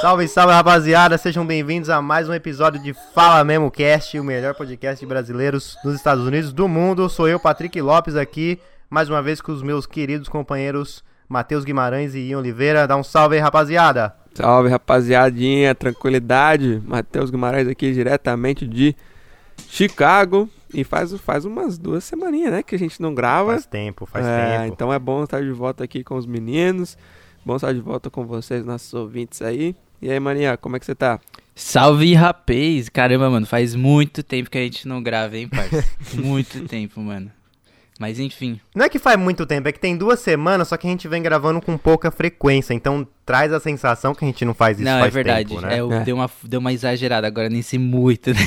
Salve, salve rapaziada, sejam bem-vindos a mais um episódio de Fala Memo Cast, o melhor podcast de brasileiros nos Estados Unidos do mundo. Sou eu, Patrick Lopes, aqui, mais uma vez com os meus queridos companheiros Matheus Guimarães e Ian Oliveira. Dá um salve aí, rapaziada. Salve, rapaziadinha, tranquilidade. Matheus Guimarães aqui diretamente de Chicago. E faz, faz umas duas semaninhas, né, que a gente não grava. Faz tempo, faz é, tempo. Então é bom estar de volta aqui com os meninos. Bom estar de volta com vocês, nossos ouvintes aí. E aí, maninha, como é que você tá? Salve, rapaz! Caramba, mano, faz muito tempo que a gente não grava, hein, parça? muito tempo, mano. Mas enfim. Não é que faz muito tempo, é que tem duas semanas, só que a gente vem gravando com pouca frequência, então traz a sensação que a gente não faz isso não, faz é verdade. tempo, né? É, eu É. Dei, uma, dei uma exagerada agora, nem sei muito, né?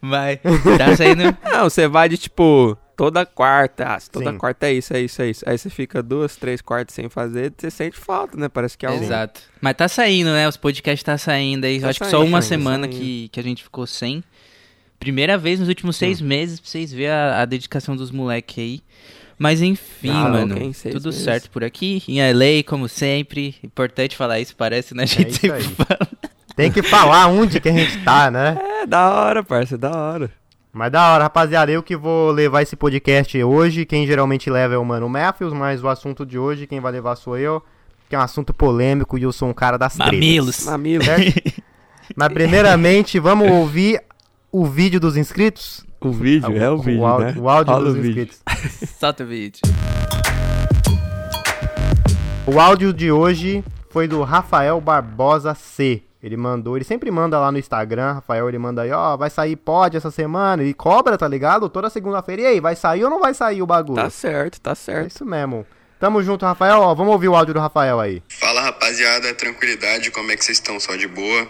Mas tá saindo. Não, você vai de tipo toda quarta. Ah, se toda Sim. quarta é isso, é isso, é isso. Aí você fica duas, três quartas sem fazer, você sente falta, né? Parece que é um. Exato. Mas tá saindo, né? Os podcasts tá saindo aí. Tá Acho que saindo, só uma tá semana saindo. que, que a gente ficou sem. Primeira vez nos últimos seis meses pra vocês verem a, a dedicação dos moleques aí. Mas enfim, Ah, mano. Seis Tudo meses. certo por aqui. Em LA, como sempre. Importante falar isso, parece, né? A gente É isso sempre aí. fala. Tem que falar onde que a gente tá, né? É da hora, parça, da hora. Mas da hora, rapaziada, eu que vou levar esse podcast hoje. Quem geralmente leva é o Mano Matthews, mas o assunto de hoje, quem vai levar sou eu. Que é um assunto polêmico e eu sou um cara das tretas. Mamilos. Mamilo. Certo? Mas primeiramente, vamos ouvir o vídeo dos inscritos? O vídeo, é o vídeo, o áudio, né? o áudio dos o vídeo. inscritos. Solta o vídeo. O áudio de hoje foi do Rafael Barbosa C. Ele mandou, ele sempre manda lá no Instagram, Rafael, ele manda aí, ó, vai sair pod essa semana, e cobra, tá ligado? Toda segunda-feira, e aí, vai sair ou não vai sair o bagulho? Tá certo, tá É certo. isso mesmo. Tamo junto, Rafael, ó, vamos ouvir o áudio do Rafael aí. Fala rapaziada, tranquilidade, como é que vocês estão? Só de boa?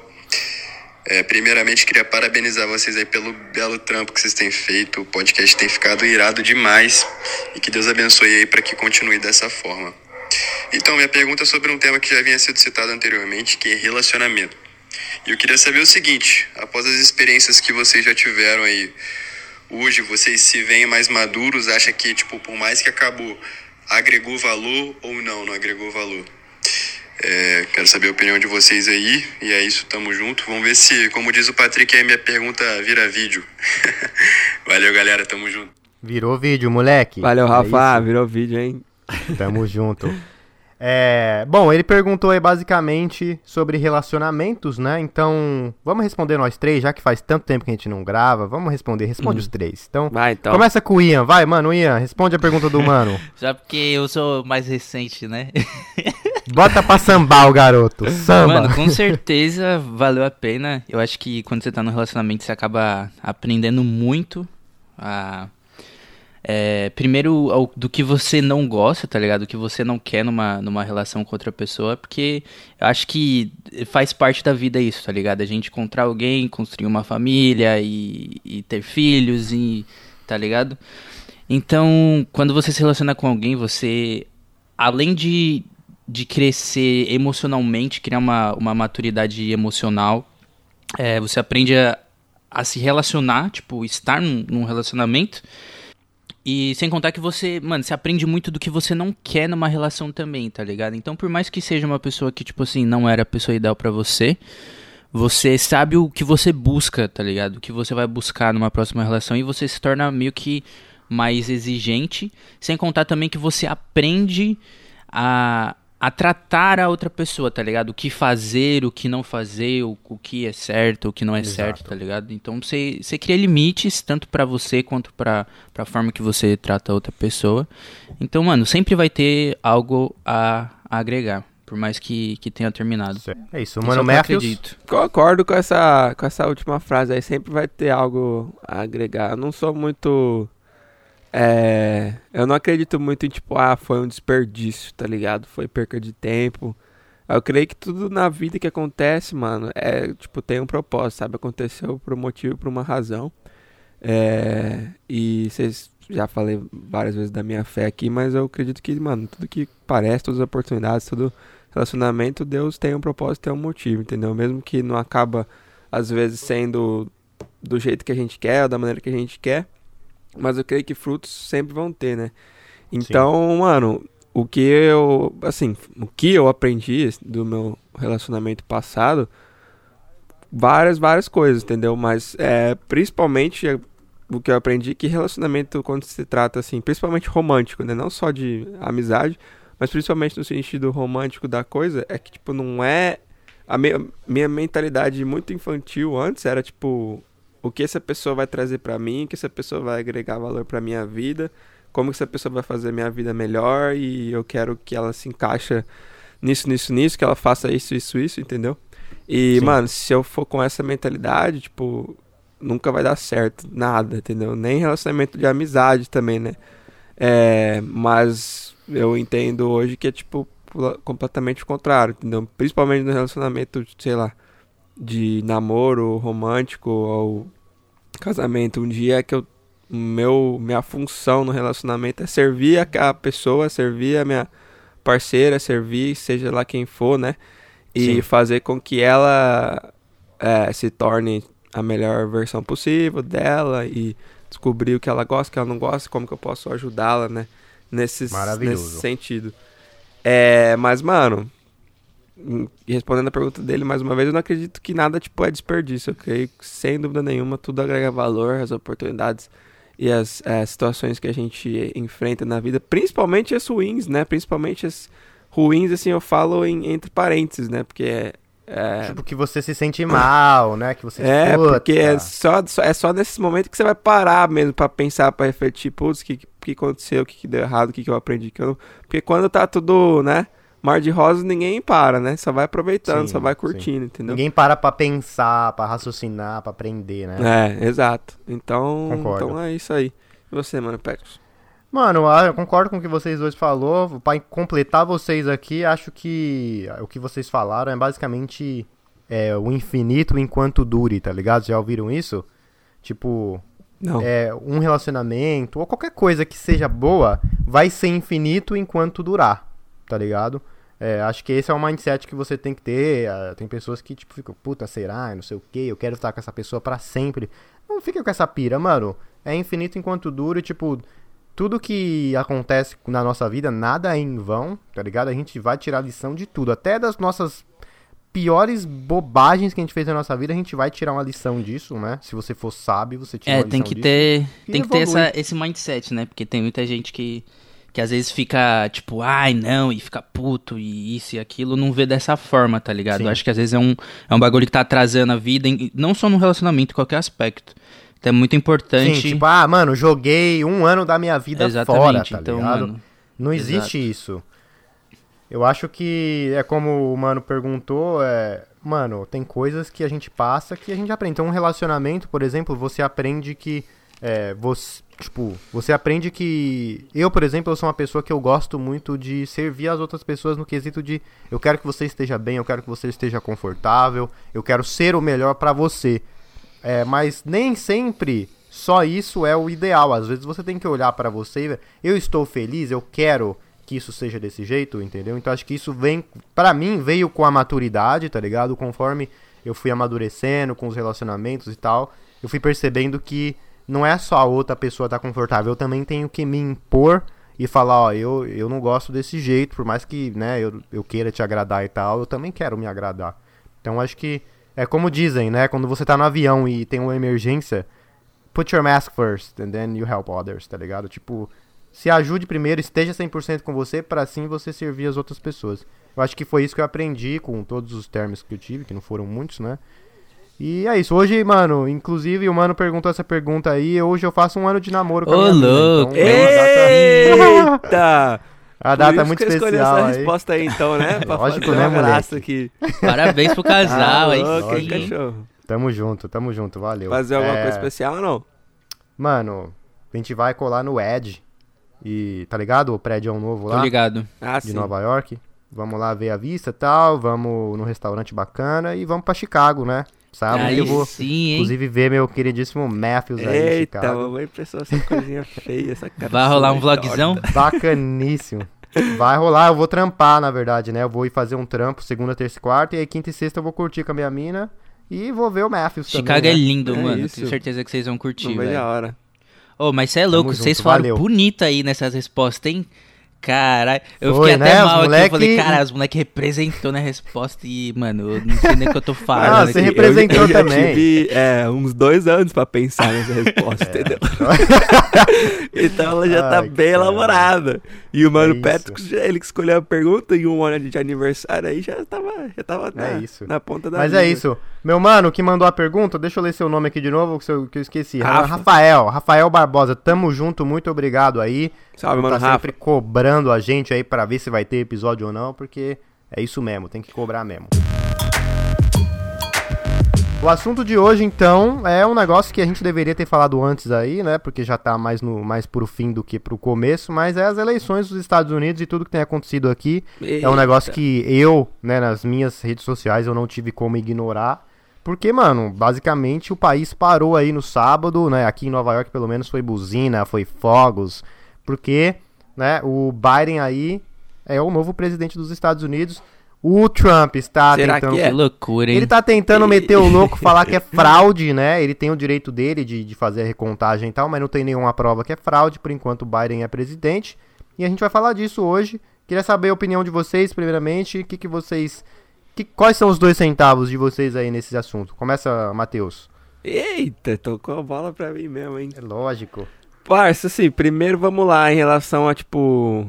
É, primeiramente, queria parabenizar vocês aí pelo belo trampo que vocês têm feito. O podcast tem ficado irado demais e que Deus abençoe aí para que continue dessa forma. Então, minha pergunta é sobre um tema que já havia sido citado anteriormente, que é relacionamento. E eu queria saber o seguinte: após as experiências que vocês já tiveram aí, hoje vocês se veem mais maduros? Acha que, tipo, por mais que acabou, agregou valor ou não, não agregou valor? É, quero saber a opinião de vocês aí. E é isso, tamo junto. Vamos ver se, como diz o Patrick, aí minha pergunta vira vídeo. Valeu, galera, tamo junto. Virou vídeo, moleque. Valeu, É Rafa. isso. Virou vídeo, hein? Tamo junto. É, bom, ele perguntou aí basicamente sobre relacionamentos, né? Então, vamos responder nós três, já que faz tanto tempo que a gente não grava. Vamos responder, responde os três. Então, Vai, então. começa com o Ian, vai, mano, Ian, responde a pergunta do mano. Já porque eu sou mais recente, né? Bota pra sambar o garoto, samba. Mano, com certeza valeu a pena. Eu acho que quando você tá no relacionamento, você acaba aprendendo muito a. é, primeiro, ao- do que você não gosta, tá ligado? Do que você não quer numa, numa relação com outra pessoa, porque eu acho que faz parte da vida isso, tá ligado? A gente encontrar alguém, construir uma família e, e ter filhos e. tá ligado? Então, quando você se relaciona com alguém, você, além de, de crescer emocionalmente, criar uma, uma maturidade emocional, é, você aprende a, a se relacionar, tipo, estar num, num relacionamento. E sem contar que você, mano, você aprende muito do que você não quer numa relação também, tá ligado? Então, por mais que seja uma pessoa que, tipo assim, não era a pessoa ideal pra você, você sabe o que você busca, tá ligado? O que você vai buscar numa próxima relação e você se torna meio que mais exigente, sem contar também que você aprende a, a tratar a outra pessoa, tá ligado? O que fazer, o que não fazer, o, o que é certo, o que não é certo, tá ligado? Então você, você cria limites, tanto pra você quanto pra, pra forma que você trata a outra pessoa. Então, mano, sempre vai ter algo a, a agregar, por mais que, que tenha terminado. É isso, mano eu acredito. Concordo com essa, com essa última frase aí. Sempre vai ter algo a agregar. Eu não sou muito. É, eu não acredito muito em tipo, ah, foi um desperdício, tá ligado? Foi perca de tempo. Eu creio que tudo na vida que acontece, mano, é tipo, tem um propósito, sabe? Aconteceu por um motivo, por uma razão. É, e vocês já falei várias vezes da minha fé aqui, mas eu acredito que, mano, tudo que parece, todas as oportunidades, todo relacionamento, Deus tem um propósito, tem um motivo, entendeu? Mesmo que não acaba, às vezes, sendo do jeito que a gente quer, ou da maneira que a gente quer, mas eu creio que frutos sempre vão ter, né? Então, mano, o que eu, assim, o que eu aprendi do meu relacionamento passado, várias, várias coisas, entendeu? Mas é, principalmente o que eu aprendi que relacionamento quando se trata assim, principalmente romântico, né, não só de amizade, mas principalmente no sentido romântico da coisa, é que tipo não é a minha, minha mentalidade muito infantil antes era tipo o que essa pessoa vai trazer para mim, o que essa pessoa vai agregar valor para minha vida, como que essa pessoa vai fazer minha vida melhor e eu quero que ela se encaixa nisso, nisso, nisso, que ela faça isso, isso, isso, entendeu? E, Sim. mano, se eu for com essa mentalidade, tipo, nunca vai dar certo, nada, entendeu? Nem relacionamento de amizade também, né? É, mas eu entendo hoje que é, tipo, completamente o contrário, entendeu? Principalmente no relacionamento, sei lá, de namoro romântico ou casamento. Um dia que eu meu minha função no relacionamento é servir a, a pessoa, servir a minha parceira, servir seja lá quem for, né? E Sim. fazer com que ela é, se torne a melhor versão possível dela e descobrir o que ela gosta, o que ela não gosta, como que eu posso ajudá-la, né? Nesses, nesse sentido. É, mas, mano, respondendo a pergunta dele mais uma vez, eu não acredito que nada tipo é desperdício. Eu creio que, sem dúvida nenhuma, tudo agrega valor, as oportunidades e as é, situações que a gente enfrenta na vida, principalmente as ruins, né? Principalmente as ruins, assim, eu falo em, entre parênteses, né? Porque é, é... Tipo, que você se sente mal, né? Que você É, porque é só, é só nesses momentos que você vai parar mesmo para pensar, para refletir, putz, o que, que aconteceu, o que, que deu errado, o que, que eu aprendi. Que eu não... Porque quando tá tudo, né? Mar de rosas, ninguém para, né? Só vai aproveitando, sim, só vai curtindo, sim. entendeu? Ninguém para pra pensar, pra raciocinar, pra aprender, né? É, exato. Então, então é isso aí. E você, mano, Petros? Mano, ah, eu concordo com o que vocês dois falou. Para completar vocês aqui, acho que o que vocês falaram é basicamente é, o infinito enquanto dure, tá ligado? Já ouviram isso? Tipo, Não. É, um relacionamento ou qualquer coisa que seja boa vai ser infinito enquanto durar, tá ligado? É, acho que esse é o mindset que você tem que ter. Ah, tem pessoas que, tipo, ficam, puta, será? Não sei o que, eu quero estar com essa pessoa para sempre. Não fica com essa pira, mano. É infinito enquanto dura, tipo, tudo que acontece na nossa vida, nada é em vão, tá ligado? A gente vai tirar lição de tudo, até das nossas piores bobagens que a gente fez na nossa vida, a gente vai tirar uma lição disso, né? Se você for sábio, você tira é, uma lição tem que disso. Ter, tem que ter essa, esse mindset, né? Porque tem muita gente que, que às vezes fica tipo, ai não, e fica puto, e isso e aquilo, não vê dessa forma, tá ligado? Eu acho que às vezes é um, é um bagulho que tá atrasando a vida, em, não só no relacionamento, em qualquer aspecto. Então é muito importante. Sim, tipo, ah, mano, joguei um ano da minha vida Exatamente, fora, tá então, ligado? Mano, Não existe exato. isso. Eu acho que é como o mano perguntou, é, mano, tem coisas que a gente passa que a gente aprende. Então, um relacionamento, por exemplo, você aprende que é, você, tipo, você aprende que eu, por exemplo, eu sou uma pessoa que eu gosto muito de servir as outras pessoas no quesito de eu quero que você esteja bem, eu quero que você esteja confortável, eu quero ser o melhor para você. É, mas nem sempre só isso é o ideal. Às vezes você tem que olhar para você e eu estou feliz, eu quero que isso seja desse jeito, entendeu? Então acho que isso vem, para mim, veio com a maturidade, tá ligado? Conforme eu fui amadurecendo com os relacionamentos e tal, eu fui percebendo que não é só a outra pessoa estar tá confortável, eu também tenho que me impor e falar, ó, eu, eu não gosto desse jeito, por mais que, né, eu, eu queira te agradar e tal, eu também quero me agradar. Então acho que é como dizem, né? Quando você tá no avião e tem uma emergência, put your mask first and then you help others, tá ligado? Tipo, se ajude primeiro, esteja 100% com você para assim você servir as outras pessoas. Eu acho que foi isso que eu aprendi com todos os termos que eu tive, que não foram muitos, né? E é isso. Hoje, mano, inclusive o mano perguntou essa pergunta aí. Hoje eu faço um ano de namoro com Ô, a minha louco! Vida, então, Eita! A data é muito que especial. essa aí. resposta aí, então, né? Pra Lógico, né, moleque? Aqui. Parabéns pro casal, ah, hein? cachorro. Tamo junto, tamo junto, valeu. Fazer alguma é... coisa especial ou não? Mano, a gente vai colar no Edge. E, tá ligado? O prédio é um novo lá. Tô ligado. Ah, de sim. Nova York. Vamos lá ver a vista e tal. Vamos num restaurante bacana e vamos pra Chicago, né? Sábado aí eu vou, sim, inclusive, ver meu queridíssimo Matthews aí Eita, em Chicago. Eita, mamãe pensou essa coisinha feia, essa cara. Vai rolar um vlogzão? Bacaníssimo. Vai rolar, eu vou trampar, na verdade, né? Eu vou ir fazer um trampo segunda, terça e quarta, e aí quinta e sexta eu vou curtir com a minha mina e vou ver o Matthews Chicago também, é né? lindo, é mano. Isso. Tenho certeza que vocês vão curtir, velho. hora. Ô, oh, mas você é louco, vocês falaram bonito aí nessas respostas, hein? Caralho, eu Foi, fiquei né? até mal aqui. moleque- Eu falei, cara, os moleques representou na resposta e, mano, eu não sei nem o que eu tô falando. Ah, aqui. você representou eu, também. tive é, uns dois anos pra pensar nessa resposta, entendeu? então ela já tá Ai, bem cara. elaborada. E o Mano É Patrick, ele que escolheu a pergunta e um ano de aniversário aí já tava, já tava na, É isso. na ponta da Mas é isso. Meu mano, que mandou a pergunta, deixa eu ler seu nome aqui de novo, que eu, que eu esqueci. Rafa. Rafael, Rafael Barbosa, tamo junto, muito obrigado aí. Salve, mano, tá Rafa. sempre cobrando a gente aí pra ver se vai ter episódio ou não, porque é isso mesmo, tem que cobrar mesmo. O assunto de hoje, então, é um negócio que a gente deveria ter falado antes aí, né? Porque já tá mais, no, mais pro fim do que pro começo, mas é as eleições dos Estados Unidos e tudo que tem acontecido aqui. É um negócio que eu, né, nas minhas redes sociais, eu não tive como ignorar. Porque, mano, basicamente o país parou aí no sábado, né? Aqui em Nova York, pelo menos, foi buzina, foi fogos. Porque, né, o Biden aí é o novo presidente dos Estados Unidos. O Trump está Será tentando. que Que loucura, hein? Ele tá tentando meter o louco, falar que é fraude, né? Ele tem o direito dele de, de fazer a recontagem e tal, mas não tem nenhuma prova que é fraude, por enquanto o Biden é presidente. E a gente vai falar disso hoje. Queria saber a opinião de vocês, primeiramente. O que, que vocês. Que, quais são os dois centavos de vocês aí nesse assunto? Começa, Matheus. Eita, tocou a bola pra mim mesmo, hein? É lógico. Parça, assim, primeiro vamos lá em relação a, tipo,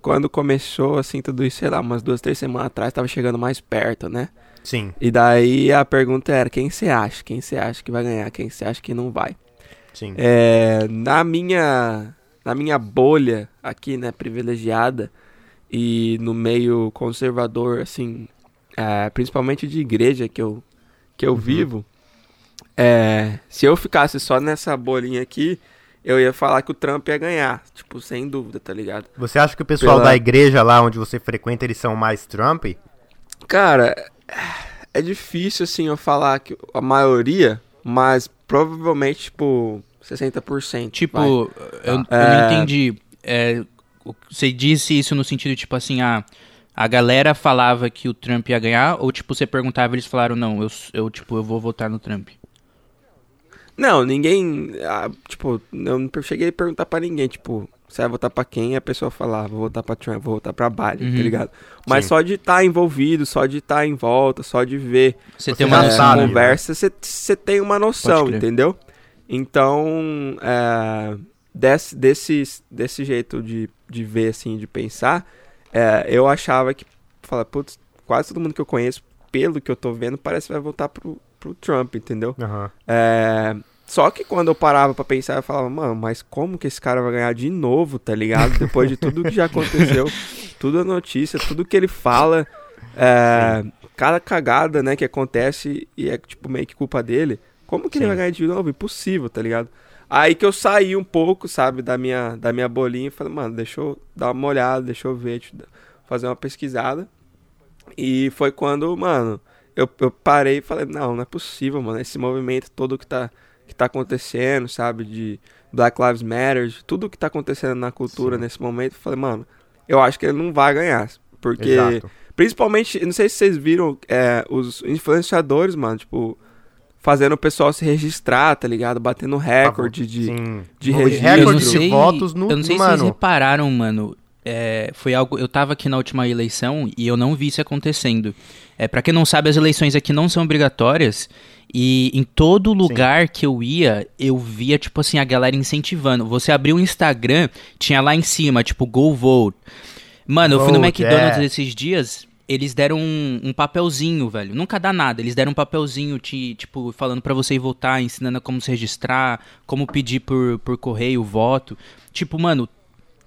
quando começou, assim, tudo isso, sei lá, umas duas, três semanas atrás, tava chegando mais perto, né? Sim. E daí a pergunta era, quem você acha? Quem você acha que vai ganhar? Quem você acha que não vai? Sim. É, na minha na minha bolha aqui, né, privilegiada e no meio conservador, assim, é, principalmente de igreja que eu que eu vivo, é, se eu ficasse só nessa bolinha aqui, eu ia falar que o Trump ia ganhar, tipo, sem dúvida, tá ligado? Você acha que o pessoal Pela- da igreja lá onde você frequenta, eles são mais Trump? Cara, é difícil assim eu falar que a maioria, mas provavelmente tipo 60%. Tipo, vai. eu, eu não É. entendi. É, você disse isso no sentido, tipo assim, ah, a galera falava que o Trump ia ganhar, ou tipo, você perguntava e eles falaram, não, eu, eu, tipo, eu vou votar no Trump. Não, ninguém. ah, tipo, eu não cheguei a perguntar pra ninguém, tipo, você vai votar pra quem? E a pessoa falar, vou votar pra Trump, vou votar pra Biden, Uhum. tá ligado? Mas Sim. só de estar envolvido, só de estar em volta, só de ver Você, tem uma noção. né? conversa, você tem uma noção, Pode crer. entendeu? Então, é, desse, desse, desse jeito de, de ver, assim, de pensar, é, eu achava que, fala, putz, quase todo mundo que eu conheço, pelo que eu tô vendo, parece que vai voltar pro, pro Trump, entendeu? Aham. É, só que quando eu parava pra pensar, eu falava, mano, mas como que esse cara vai ganhar de novo, tá ligado? Depois de tudo que já aconteceu, tudo a notícia, tudo que ele fala, é, cada cagada, né, que acontece e é, tipo, meio que culpa dele, como que ele Sim. vai ganhar de novo? Impossível, tá ligado? Aí que eu saí um pouco, sabe, da minha, da minha bolinha e falei, mano, deixa eu dar uma olhada, deixa eu ver, deixa eu fazer uma pesquisada. E foi quando, mano, eu, eu parei e falei, não, não é possível, mano, esse movimento todo que tá, que tá acontecendo, sabe, de Black Lives Matter, de tudo que tá acontecendo na cultura Sim. nesse momento, eu falei, mano, eu acho que ele não vai ganhar, porque, Exato. principalmente, não sei se vocês viram, é, os influenciadores, mano, tipo, fazendo o pessoal se registrar, tá ligado, batendo recorde de... Sim. de registro. Recorde de votos no. eu não sei se mano, vocês repararam, mano. É, foi algo. Eu tava aqui na última eleição e eu não vi isso acontecendo. É, para quem não sabe, as eleições aqui não são obrigatórias. E em todo lugar que eu ia, eu via, tipo assim, a galera incentivando. Você abriu o Instagram, tinha lá em cima, tipo, go vote. Mano, eu fui no Vote, McDonald's é. esses dias, eles deram um, um papelzinho, velho. Nunca dá nada. Eles deram um papelzinho, te, tipo, falando pra você ir votar, ensinando como se registrar, como pedir por, por correio o voto. Tipo, mano,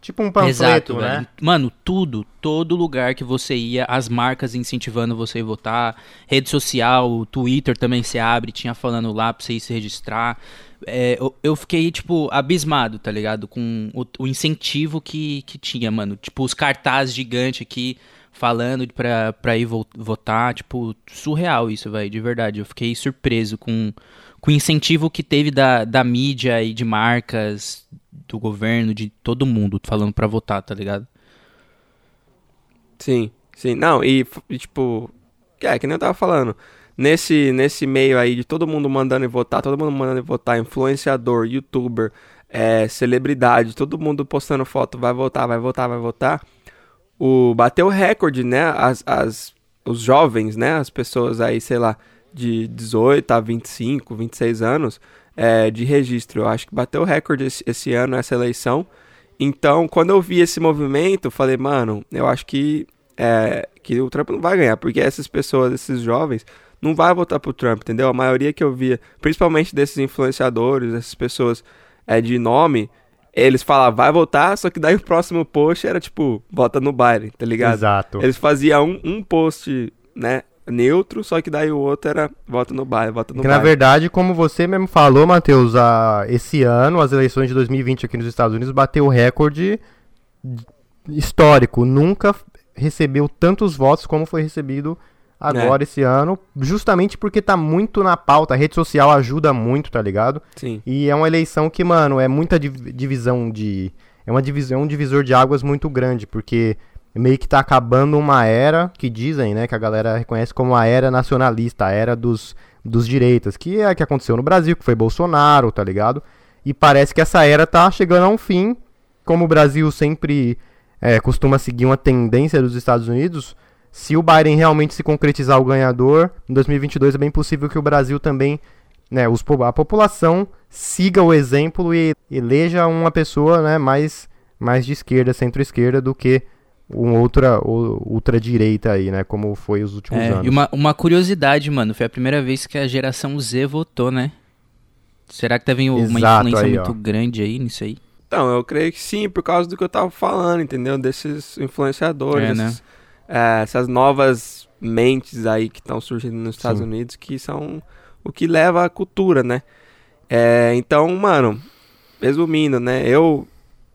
Tipo um panfleto, exato, né? velho. Mano, tudo, todo lugar que você ia, as marcas incentivando você a votar, rede social, Twitter também se abre, tinha falando lá pra você ir se registrar. É, eu, eu fiquei, tipo, abismado, tá ligado? Com o, o incentivo que, que tinha, mano. Tipo, os cartazes gigantes aqui falando pra, pra ir vo- votar. Tipo, surreal isso, velho, de verdade. Eu fiquei surpreso com, com o incentivo que teve da, da mídia e de marcas, do governo, de todo mundo falando pra votar, tá ligado? Sim, sim. Não, e, e, tipo, é, que nem eu tava falando. Nesse, nesse meio aí de todo mundo mandando e votar, todo mundo mandando e votar, influenciador, youtuber, é, celebridade, todo mundo postando foto, vai voltar, vai voltar, vai voltar. O, bateu recorde, né? As, as, os jovens, né? As pessoas aí, sei lá, de 18 a 25, 26 anos é, de registro. Eu acho que bateu recorde esse, esse ano, essa eleição. Então, quando eu vi esse movimento, falei, mano, eu acho que, é, que o Trump não vai ganhar, porque essas pessoas, esses jovens, não vai votar pro Trump, entendeu? A maioria que eu via, principalmente desses influenciadores, essas pessoas é, de nome, eles falavam, vai votar, só que daí o próximo post era tipo, vota no Biden, tá ligado? Exato. Eles faziam um, um post, né, neutro, só que daí o outro era vota no Biden, vota no Que, Biden. na verdade, como você mesmo falou, Matheus, a, esse ano, as eleições de 2020 aqui nos Estados Unidos bateu o recorde histórico. Nunca recebeu tantos votos como foi recebido agora esse ano, justamente porque tá muito na pauta. A rede social ajuda muito, tá ligado? Sim. E é uma eleição que, mano, é muita div- divisão de. É uma divisão, um divisor de águas muito grande, porque meio que tá acabando uma era que dizem, né, que a galera reconhece como a era nacionalista, a era dos, dos direitas, que é a que aconteceu no Brasil, que foi Bolsonaro, tá ligado? E parece que essa era tá chegando a um fim, como o Brasil sempre é, costuma seguir uma tendência dos Estados Unidos, se o Biden realmente se concretizar o ganhador, em 2022 é bem possível que o Brasil também, né, os, a população siga o exemplo e eleja uma pessoa, né, mais, mais de esquerda, centro-esquerda, do que um outra, o- ultradireita aí, né, como foi os últimos É, anos. e uma, uma curiosidade, mano, foi a primeira vez que a geração Z votou, né? Será que teve uma Exato, influência aí, muito ó. grande aí nisso aí? Então, eu creio que sim, por causa do que eu tava falando, entendeu? Desses influenciadores, É, né? esses- é, essas novas mentes aí que estão surgindo nos Estados Sim. Unidos, que são o que leva à cultura, né? É, então, mano, resumindo, né? Eu,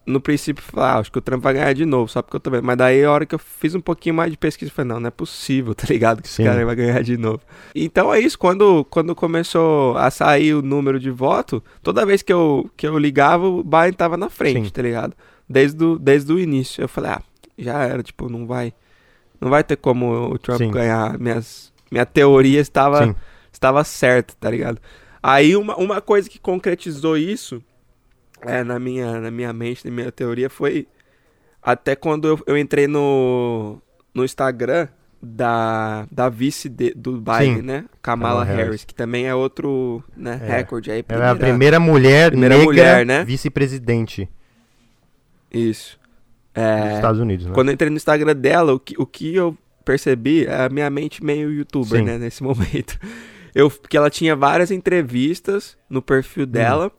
no princípio, falei, ah, acho que o Trump vai ganhar de novo, só porque eu vendo. Mas daí, a hora que eu fiz um pouquinho mais de pesquisa, eu falei, não, não é possível, tá ligado? Que esse Sim. cara vai ganhar de novo. Então é isso, quando, quando começou a sair o número de voto, toda vez que eu, que eu ligava, o Biden tava na frente, Sim. tá ligado? Desde o, desde o início. Eu falei, ah, já era, tipo, não vai. Não vai ter como o Trump Sim. ganhar. Minhas, minha teoria estava, estava certa, tá ligado? Aí uma, uma coisa que concretizou isso é, na, minha, na minha mente, na minha teoria, foi até quando eu, eu entrei no, no Instagram da, da vice de- do Biden, Sim. né? Kamala Harris, Harris. que também é outro né, É. recorde aí. Ela é a primeira mulher primeira negra mulher, né? vice-presidente Isso. dos É, Estados Unidos, né? Quando eu entrei no Instagram dela, o que, o que eu percebi é a minha mente meio youtuber, Sim. né, nesse momento. Eu, porque ela tinha várias entrevistas no Hum. perfil dela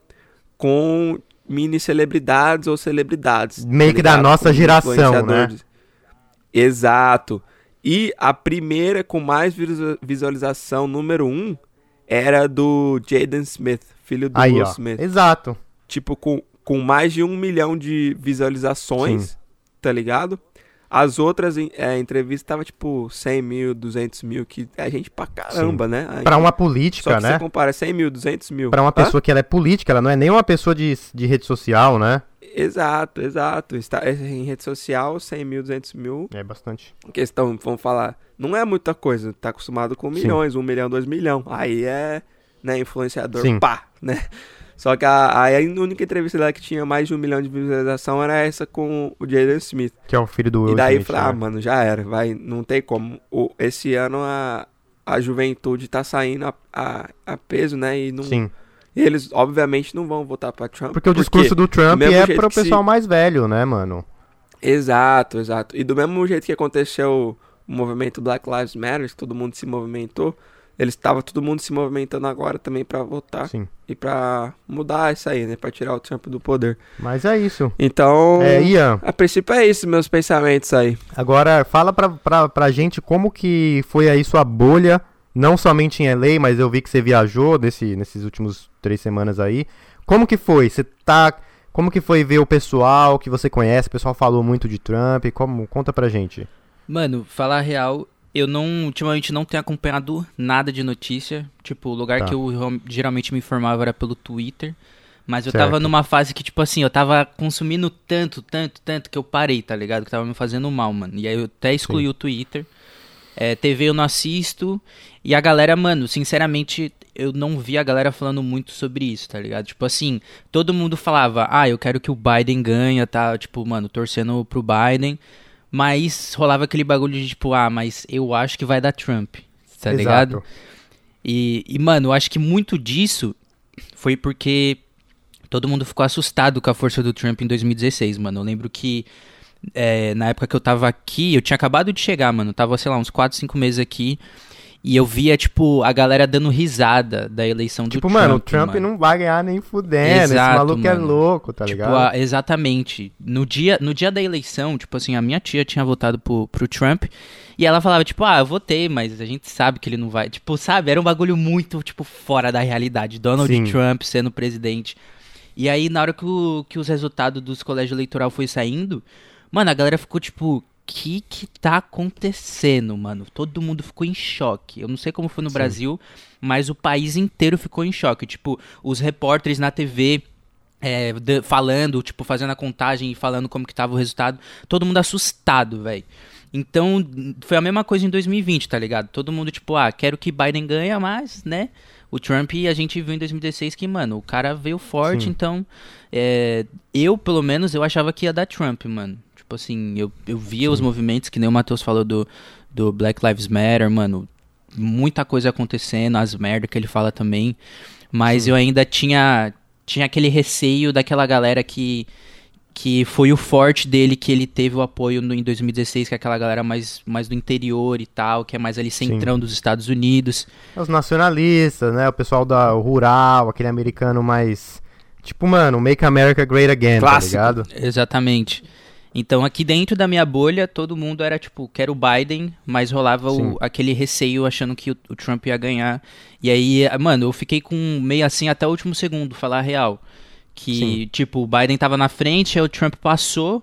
com mini celebridades ou celebridades. Meio tá que da nossa Com geração, influenciadores. Exato. E a primeira com mais visu- visualização, número um, era do Jaden Smith, filho do Aí, Will ó. Smith Exato. tipo, com, com mais de um milhão de visualizações, Sim. tá ligado? As outras é, entrevistas tava tipo 100 mil, 200 mil, que é gente pra caramba, né? A Pra gente- uma Só política, que né? você compara 100 mil, 200 mil. Pra uma Hã? pessoa que ela é política, ela não é nem uma pessoa de, de rede social, né? Exato, exato. Está, em rede social, 100 mil, 200 mil. É bastante. Questão, vamos falar, não é muita coisa. Tá acostumado com Sim. milhões, um milhão, dois milhão. Aí é, né, influenciador, Sim. pá, né? Só que a, a única entrevista dela que tinha mais de um milhão de visualização era essa com o Jaden Smith. Que é o filho do Will e daí eu Smith, falei, ah, né? mano, já era, vai, não tem como. O, esse ano a, a juventude tá saindo a, a, a peso, né? E não, Sim. eles, obviamente, não vão votar pra Trump. Porque o discurso do Trump é pro que se- pessoal mais velho, né, mano? Exato, exato. E do mesmo jeito que aconteceu o movimento Black Lives Matter, que todo mundo se movimentou, eles estavam todo mundo se movimentando agora também pra votar Sim. e pra mudar isso aí, né? Pra tirar o Trump do poder. Mas é isso. Então, É, Ian, a princípio é isso, meus pensamentos aí. agora fala pra, pra, pra gente como que foi aí sua bolha, não somente em LA, mas eu vi que você viajou nesse, nesses últimos três semanas aí. Como que foi? Você tá... Como que foi ver o pessoal que você conhece? O pessoal falou muito de Trump. Como? Conta pra gente. Mano, falar a real, eu não, ultimamente não tenho acompanhado nada de notícia. Tipo, o lugar Tá. que eu geralmente me informava era pelo Twitter. Mas eu Certo. tava numa fase que, tipo assim, eu tava consumindo tanto, tanto, tanto que eu parei, tá ligado? Que tava me fazendo mal, mano. E aí eu até excluí Sim. o Twitter. É, TV eu não assisto. E a galera, mano, sinceramente, eu não vi a galera falando muito sobre isso, tá ligado? Tipo assim, todo mundo falava, ah, eu quero que o Biden ganhe, tá? Tipo, mano, torcendo pro Biden. Mas rolava aquele bagulho de tipo, ah, mas eu acho que vai dar Trump, tá Exato. ligado? E, e, mano, eu acho que muito disso foi porque todo mundo ficou assustado com a força do Trump em 2016, mano. Eu lembro que é, na época que eu tava aqui, eu tinha acabado de chegar, mano. Tava, sei lá, uns 4, 5 meses aqui. E eu via, tipo, a galera dando risada da eleição Tipo, do Trump. mano, o Trump mano. não vai ganhar nem fudendo. Esse Exato, maluco é mano. louco, tá Tipo, ligado? a- exatamente. No dia, no dia da eleição, tipo assim, a minha tia tinha votado pro, pro Trump. E ela falava, tipo, ah, eu votei, mas a gente sabe que ele não vai. Tipo, sabe? Era um bagulho muito, tipo, fora da realidade. Donald Sim. Trump sendo presidente. E aí, na hora que, o- que os resultados dos colégios eleitoral foi saindo, mano, a galera ficou, tipo, que que tá acontecendo, mano? Todo mundo ficou em choque. Eu não sei como foi no Sim. Brasil, mas o país inteiro ficou em choque. Tipo, os repórteres na TV é, da- falando, tipo, fazendo a contagem e falando como que tava o resultado. Todo mundo assustado, velho. Então, foi a mesma coisa em 2020, tá ligado? Todo mundo, tipo, ah, quero que Biden ganhe, mas, né? O Trump, a gente viu em 2016 que, mano, o cara veio forte, Sim. então. é, eu, pelo menos, eu achava que ia dar Trump, mano. Tipo assim, eu, eu via os movimentos, que nem o Matheus falou do, do Black Lives Matter, mano. Muita coisa acontecendo, as merdas que ele fala também. Mas eu ainda tinha, tinha aquele receio daquela galera que, que foi o forte dele, que ele teve o apoio no, em 2016, que é aquela galera mais, mais do interior e tal, que é mais ali centrão dos Estados Unidos. Os nacionalistas, né? O pessoal da rural, aquele americano mais. Tipo, mano, Make America Great Again, Clássico. tá ligado? Exatamente. Então aqui dentro da minha bolha, todo mundo era tipo, quero o Biden, mas rolava o- Sim. aquele receio achando que o, o Trump ia ganhar. E aí, mano, eu fiquei com meio assim até o último segundo, falar a real. Que, Sim. tipo, o Biden tava na frente, aí o Trump passou.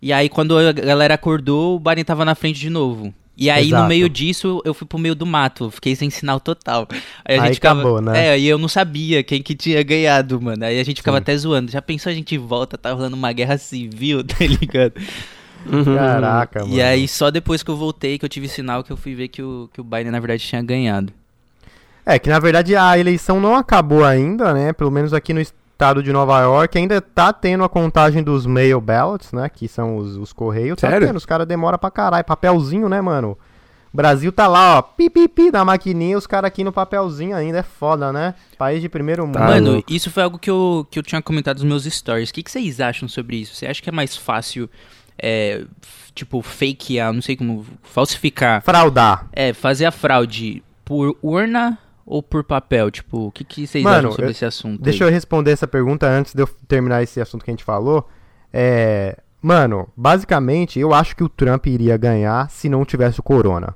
E aí, quando a galera acordou, o Biden tava na frente de novo. E aí, Exato. no meio disso, eu fui pro meio do mato, fiquei sem sinal total. Aí a Aí gente ficava, acabou, né? É, e eu não sabia quem que tinha ganhado, mano. Aí a gente ficava Sim. até zoando. Já pensou a gente volta, tá rolando uma guerra civil, tá ligado? Uhum. Caraca, mano. E aí, só depois que eu voltei, que eu tive sinal, que eu fui ver que o, que o Biden, na verdade, tinha ganhado. É, que na verdade a eleição não acabou ainda, né? Pelo menos aqui no estado de Nova York ainda tá tendo a contagem dos mail ballots, né? Que são os, os correios. Tá Sério? tendo, os caras demoram pra caralho. Papelzinho, né, mano? O Brasil tá lá, ó, pi, pi, pi, na maquininha, os caras aqui no papelzinho ainda. É foda, né? País de primeiro mundo. Tá Mano, louco. isso foi algo que eu, que eu tinha comentado nos meus stories. O que, que vocês acham sobre isso? Você acha que é mais fácil, é, tipo, fakear, não sei como, falsificar, Fraudar. é, fazer a fraude por urna ou por papel? Tipo, o que, que vocês Mano, acham sobre eu- esse assunto? Deixa aí? eu responder essa pergunta antes de eu terminar esse assunto que a gente falou. É, mano, basicamente, eu acho que o Trump iria ganhar se não tivesse o corona.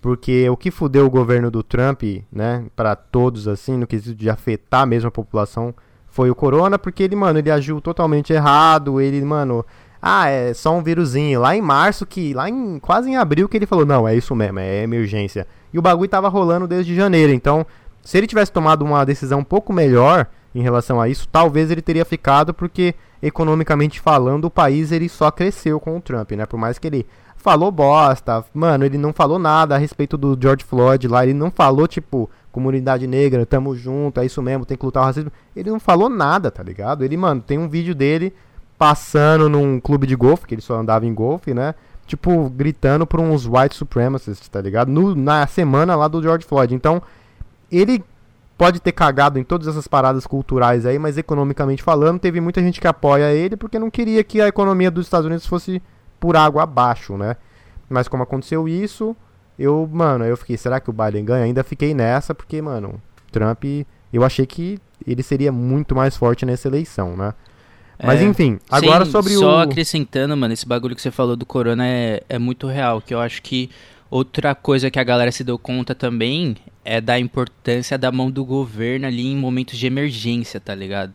Porque o que fudeu o governo do Trump, né, pra todos assim, no quesito de afetar mesmo a população, foi o corona, porque ele, mano, ele agiu totalmente errado, ele, mano, ah, é só um vírusinho. Lá em março, que lá em quase em abril que ele falou, não, é isso mesmo, é emergência. E o bagulho tava rolando desde janeiro, então se ele tivesse tomado uma decisão um pouco melhor em relação a isso, talvez ele teria ficado, porque economicamente falando, o país ele só cresceu com o Trump, né? Por mais que ele falou bosta, mano, ele não falou nada a respeito do George Floyd lá, ele não falou, tipo, comunidade negra, tamo junto, é isso mesmo, tem que lutar o racismo. Ele não falou nada, tá ligado? Ele, mano, tem um vídeo dele passando num clube de golfe, que ele só andava em golfe, né? Tipo, gritando por uns white supremacists, tá ligado? No, na semana lá do George Floyd. Então, ele pode ter cagado em todas essas paradas culturais aí, mas economicamente falando, teve muita gente que apoia ele porque não queria que a economia dos Estados Unidos fosse por água abaixo, né? Mas como aconteceu isso, eu, mano, eu fiquei, será que o Biden ganha? Ainda fiquei nessa porque, mano, Trump, eu achei que ele seria muito mais forte nessa eleição, né? Mas É. enfim, agora Sim, sobre só o acrescentando, mano, esse bagulho que você falou do corona é, é muito real, que eu acho que outra coisa que a galera se deu conta também é da importância da mão do governo ali em momentos de emergência, tá ligado?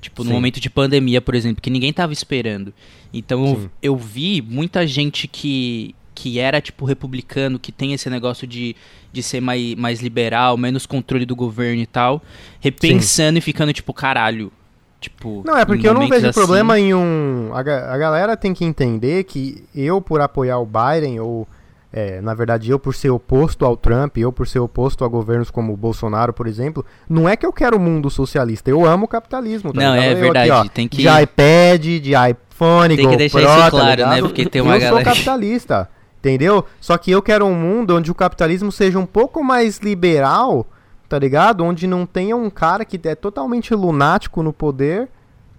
Tipo, no Sim. momento de pandemia, por exemplo, que ninguém tava esperando. Então eu, Sim. eu vi muita gente que, que era, tipo, republicano, que tem esse negócio de, de ser mais, mais liberal, menos controle do governo e tal, repensando e ficando, tipo, caralho. Tipo, Não, é porque eu não vejo assim- problema em um. A, a galera tem que entender que eu, por apoiar o Biden ou é, na verdade, eu por ser oposto ao Trump, eu por ser oposto a governos como o Bolsonaro, por exemplo, não é que eu quero o mundo socialista, eu amo o capitalismo. Tá não, ligado? é Eu verdade. aqui, ó, tem que. De iPad, de iPhone, Tem que deixar isso tá claro, né? ligado? Porque tem uma eu galera- sou capitalista, entendeu? Só que eu quero um mundo onde o capitalismo seja um pouco mais liberal, tá ligado? Onde não tenha um cara que é totalmente lunático no poder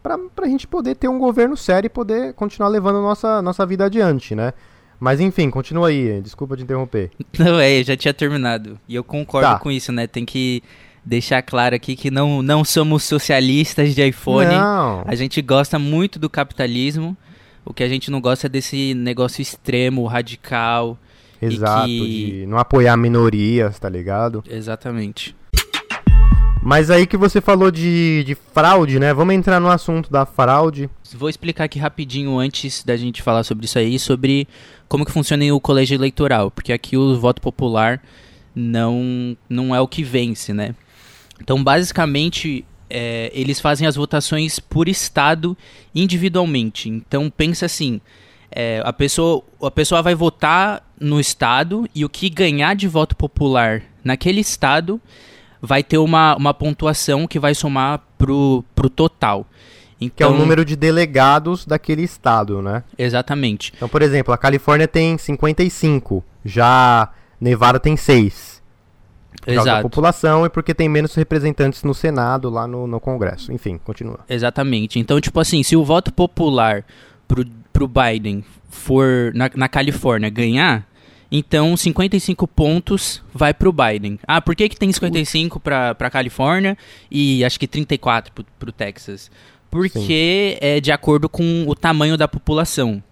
pra, pra gente poder ter um governo sério e poder continuar levando nossa, nossa vida adiante, né? Mas enfim, continua aí, desculpa te interromper. Não, é, eu já tinha terminado. E eu concordo Tá. com isso, né? Tem que deixar claro aqui que não, não somos socialistas de iPhone. Não, A gente gosta muito do capitalismo. O que a gente não gosta é desse negócio extremo, radical. exato, que- de não apoiar minorias, tá ligado? Exatamente. Mas aí que você falou de, de fraude, né? Vamos entrar no assunto da fraude. Vou explicar aqui rapidinho antes da gente falar sobre isso aí, sobre como que funciona o colégio eleitoral, porque aqui o voto popular não, não é o que vence, né? Então, basicamente, é, eles fazem as votações por estado individualmente. Então, pensa assim, é, a, pessoa, a pessoa vai votar no estado e o que ganhar de voto popular naquele estado vai ter uma, uma pontuação que vai somar pro, pro total. Que é Então, o número de delegados daquele estado, né? Exatamente. Então, por exemplo, a Califórnia tem 55, já Nevada tem 6. Por causa da Exato. população e porque tem menos representantes no Senado, lá no, no Congresso. Enfim, continua. Exatamente. Então, tipo assim, se o voto popular pro, pro Biden for na, na Califórnia ganhar, então 55 pontos vai pro Biden. Ah, por que, que tem 55 pra, pra Califórnia e acho que 34 pro, pro Texas? Porque é de acordo com o tamanho da população.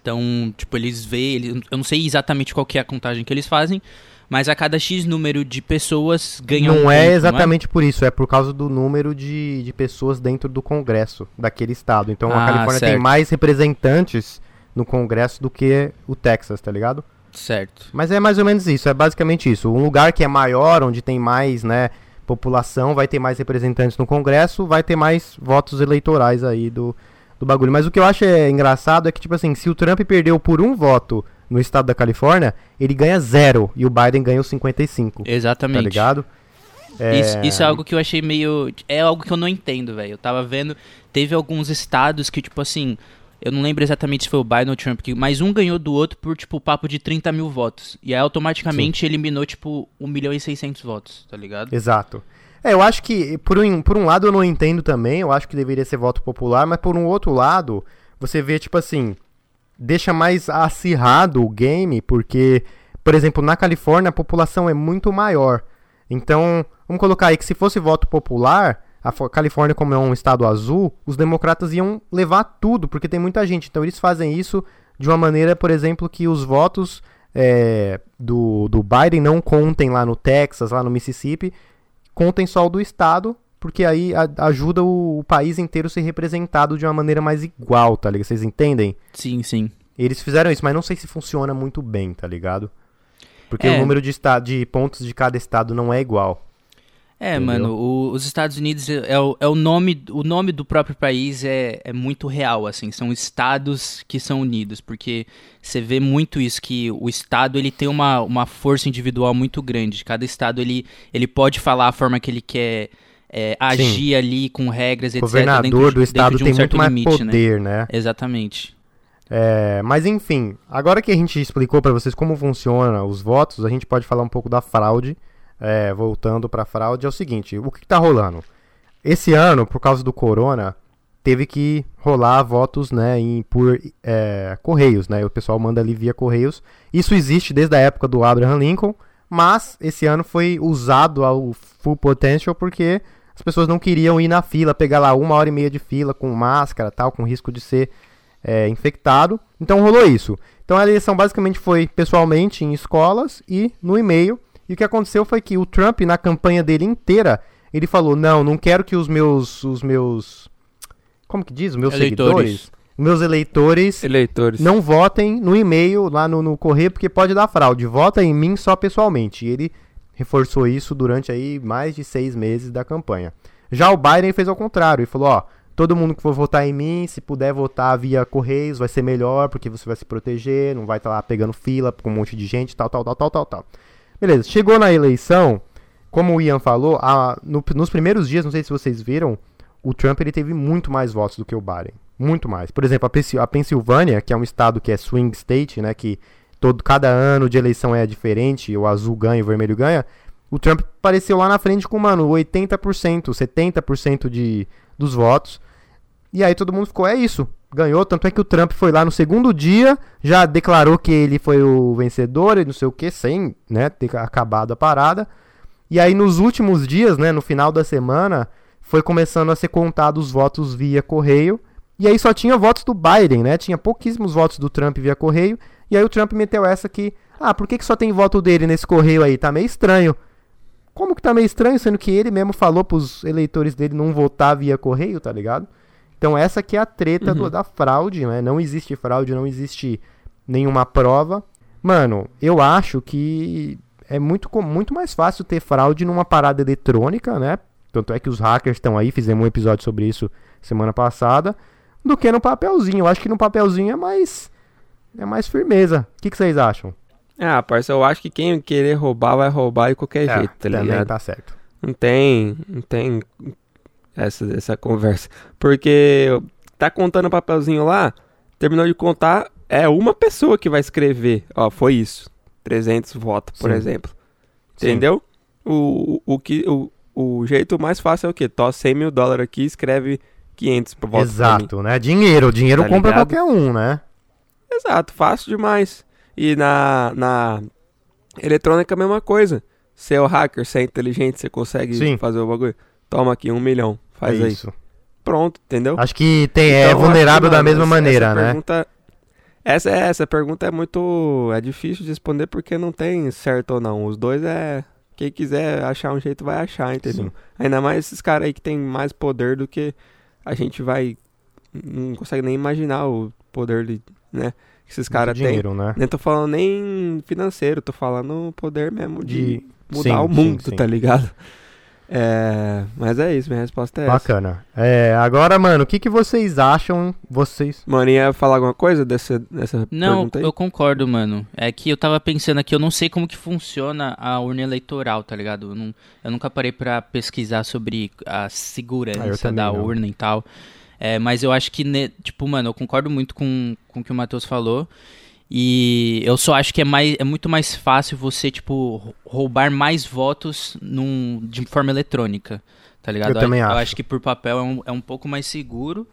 Então, tipo, eles veem, eles, eu não sei exatamente qual que é a contagem que eles fazem, mas a cada X número de pessoas ganham um não ponto, é exatamente por isso, é por causa do número de, de pessoas dentro do Congresso daquele estado. Então a Ah, Califórnia tem certo. mais representantes no Congresso do que o Texas, tá ligado? Certo. Mas é mais ou menos isso, é basicamente isso. Um lugar que é maior, onde tem mais, né, população, vai ter mais representantes no Congresso, vai ter mais votos eleitorais aí do, do bagulho. Mas o que eu acho é engraçado é que, tipo assim, se o Trump perdeu por um voto no estado da Califórnia, ele ganha zero e o Biden ganha os 55, Exatamente. tá ligado? Isso, isso é algo que eu achei meio. É algo que eu não entendo, velho. Eu tava vendo. Teve alguns estados que, tipo assim. Eu não lembro exatamente se foi o Biden ou o Trump, mas um ganhou do outro por, tipo, papo de 30 mil votos. E aí automaticamente eliminou, tipo, 1 milhão e 600 votos, tá ligado? Exato. É, eu acho que, por um, por um lado, eu não entendo também, eu acho que deveria ser voto popular, mas por um outro lado, você vê, tipo assim, deixa mais acirrado o game, porque, por exemplo, na Califórnia a população é muito maior. Então, vamos colocar aí que se fosse voto popular, a Califórnia, como é um estado azul, os democratas iam levar tudo, porque tem muita gente. Então, eles fazem isso de uma maneira, por exemplo, que os votos é, do, do Biden não contem lá no Texas, lá no Mississippi, contem só o do estado, porque aí a- ajuda o, o país inteiro a ser representado de uma maneira mais igual, tá ligado? Vocês entendem? Sim, sim. Eles fizeram isso, mas não sei se funciona muito bem, tá ligado? Porque É. o número de, de pontos de cada estado não é igual. É, Entendeu? mano, o- os Estados Unidos é, o, é o nome, o nome do próprio país é, é muito real, assim, são estados que são unidos, porque você vê muito isso, que o estado ele tem uma, uma força individual muito grande, cada estado ele, ele pode falar a forma que ele quer é, agir ali com regras, O etc. governador dentro, do estado de um tem certo muito mais limite, né? poder, né? Exatamente. É, mas enfim, agora que a gente explicou pra vocês como funciona os votos, a gente pode falar um pouco da fraude. É, voltando pra fraude, é o seguinte: o que, que tá rolando? Esse ano, por causa do corona, teve que rolar votos né, em, por é, correios, né? O pessoal manda ali via correios. Isso existe desde a época do Abraham Lincoln, mas esse ano foi usado ao full potential porque as pessoas não queriam ir na fila, pegar lá uma hora e meia de fila com máscara, tal, com risco de ser é, infectado. Então rolou isso. Então a eleição basicamente foi pessoalmente em escolas e no e-mail. E o que aconteceu foi que o Trump, na campanha dele inteira, ele falou: não, não quero que os meus. os meus. Como que diz? Os meus Eleitores. seguidores. Meus eleitores Eleitores. não votem no e-mail lá no, no correio porque pode dar fraude. Vota em mim só pessoalmente. E ele reforçou isso durante aí mais de seis meses da campanha. Já o Biden fez ao contrário. Ele falou, ó, todo mundo que for votar em mim, se puder votar via Correios, vai ser melhor, porque você vai se proteger, não vai estar tá lá pegando fila com um monte de gente, tal, tal, tal, tal, tal, tal. Beleza, chegou na eleição, como o Ian falou, a, no, nos primeiros dias, não sei se vocês viram, o Trump ele teve muito mais votos do que o Biden. Muito mais. Por exemplo, a, Pensilvânia, que é um estado que é swing state, né, que todo, cada ano de eleição é diferente, o azul ganha o vermelho ganha, o Trump apareceu lá na frente com, mano, 80%, 70% de, dos votos. E aí todo mundo ficou, é isso, ganhou. Tanto é que o Trump foi lá no segundo dia, já declarou que ele foi o vencedor e não sei o que, sem né, ter acabado a parada. E aí nos últimos dias, né, no final da semana, foi começando a ser contado os votos via correio. E aí só tinha votos do Biden, né? Tinha pouquíssimos votos do Trump via correio. E aí o Trump meteu essa que, ah, por que, que só tem voto dele nesse correio aí? Tá meio estranho. Como que tá meio estranho, sendo que ele mesmo falou pros eleitores dele não votar via correio, tá ligado? Então essa que é a treta uhum. do, da fraude, né? Não existe fraude, não existe nenhuma prova. Mano, eu acho que é muito, muito mais fácil ter fraude numa parada eletrônica, né? Tanto é que os hackers estão aí, fizemos um episódio sobre isso semana passada, do que no papelzinho. Eu acho que no papelzinho é mais é mais firmeza. O que, que vocês acham? Ah, parça, eu acho que quem querer roubar vai roubar de qualquer é, jeito, tá ligado? Também tá certo. Não tem, não tem essa, essa conversa. Porque tá contando o papelzinho lá, terminou de contar, é uma pessoa que vai escrever. Ó, foi isso. 300 votos, por Sim. exemplo. Entendeu? O, o, que, o, o jeito mais fácil é o quê? Tó 100 mil dólares aqui escreve 500 por voto Exato, né? Dinheiro. Dinheiro tá compra ligado? qualquer um, né? Exato, fácil demais. E na, na eletrônica a mesma coisa. Você é o hacker, você é inteligente, você consegue Sim. fazer o bagulho. Toma aqui um milhão, faz é isso. Pronto, entendeu? Acho que tem, é então, é vulnerável que, da mesma maneira, essa né? Pergunta, essa, é, essa pergunta é muito. É difícil de responder porque não tem certo ou não. Os dois é. Quem quiser achar um jeito vai achar, entendeu? Sim. Ainda mais esses caras aí que tem mais poder do que a gente vai. Não consegue nem imaginar o poder de, né? que esses caras têm. Né? Nem tô falando nem financeiro, tô falando poder mesmo de, de... mudar sim, o mundo, sim, sim. tá ligado? É, mas é isso, minha resposta é Bacana. essa. É, agora, mano, o que, que vocês acham, vocês... Mano, ia falar alguma coisa dessa, dessa não, eu concordo, mano. É que eu tava pensando aqui, eu não sei como que funciona a urna eleitoral, tá ligado? Eu, não, eu nunca parei pra pesquisar sobre a segurança ah, da não. urna e tal. É, mas eu acho que, tipo, mano, eu concordo muito com, com o que o Matheus falou. E eu só acho que é, mais, é muito mais fácil você, tipo, roubar mais votos num, de forma eletrônica. Tá ligado? Eu, eu também eu acho. acho que por papel é um, é um pouco mais seguro.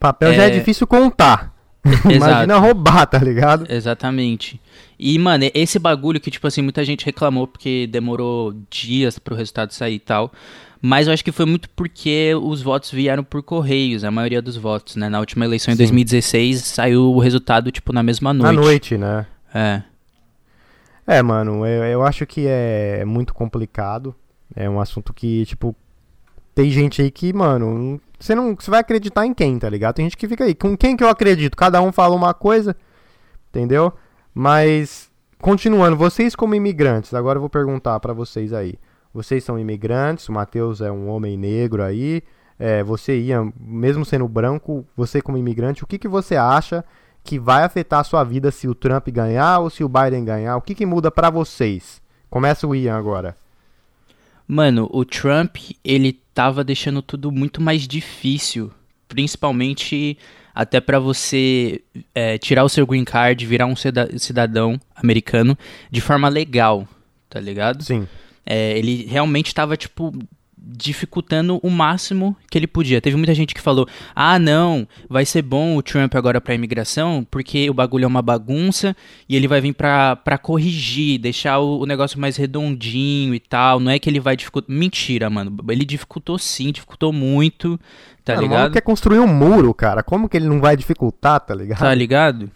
Papel é... já é difícil contar. Imagina roubar, tá ligado? Exatamente. E, mano, esse bagulho que, tipo assim, muita gente reclamou porque demorou dias pro resultado sair e tal. Mas eu acho que foi muito porque os votos vieram por correios, a maioria dos votos, né? Na última eleição em 2016 saiu o resultado, tipo, na mesma noite. Na noite, né? É. É, mano, eu, eu acho que é muito complicado. É um assunto que, tipo, tem gente aí que, mano, você não. Você vai acreditar em quem, tá ligado? Tem gente que fica aí. Com quem que eu acredito? Cada um fala uma coisa, entendeu? Mas, continuando, vocês como imigrantes, agora eu vou perguntar para vocês aí. Vocês são imigrantes, o Matheus é um homem negro aí. É, você ia, mesmo sendo branco, você como imigrante, o que, que você acha que vai afetar a sua vida se o Trump ganhar ou se o Biden ganhar? O que, que muda para vocês? Começa o Ian agora. Mano, o Trump, ele tava deixando tudo muito mais difícil. Principalmente até para você é, tirar o seu green card, virar um cidadão americano de forma legal, tá ligado? Sim. É, ele realmente estava, tipo, dificultando o máximo que ele podia. Teve muita gente que falou: ah, não, vai ser bom o Trump agora para imigração, porque o bagulho é uma bagunça e ele vai vir para corrigir, deixar o, o, negócio mais redondinho e tal. Não é que ele vai dificultar. Mentira, mano. Ele dificultou sim, dificultou muito, tá cara, ligado? Ele quer construir um muro, cara. Como que ele não vai dificultar, tá ligado? Tá ligado?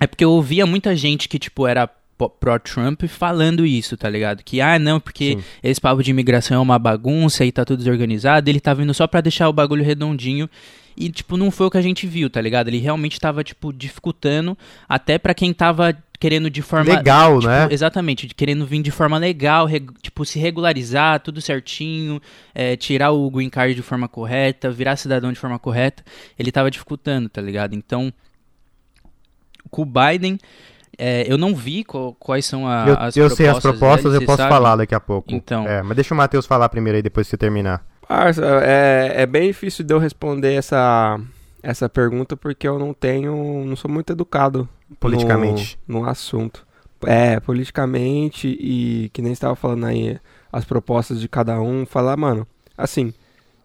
É porque eu ouvia muita gente que, tipo, era pró-Trump falando isso, tá ligado? Que, ah, não, porque Sim. esse papo de imigração é uma bagunça e tá tudo desorganizado, ele tá vindo só pra deixar o bagulho redondinho. E, tipo, não foi o que a gente viu, tá ligado? Ele realmente tava, tipo, dificultando até para quem tava querendo de forma Legal, tipo, né? Exatamente, de querendo vir de forma legal, reg- tipo se regularizar, tudo certinho, é, tirar o green card de forma correta, virar cidadão de forma correta. Ele tava dificultando, tá ligado? Então, com o Biden, é, eu não vi qual- quais são a, eu as eu propostas. sei as propostas, dele, eu posso sabe? falar daqui a pouco. Então. É, mas deixa o Matheus falar primeiro aí, depois que você terminar. Parça, é, é bem difícil de eu responder essa, essa pergunta porque eu não tenho. não sou muito educado Politicamente. no, no assunto. É, politicamente e que nem estava falando aí, as propostas de cada um, falar, mano, assim,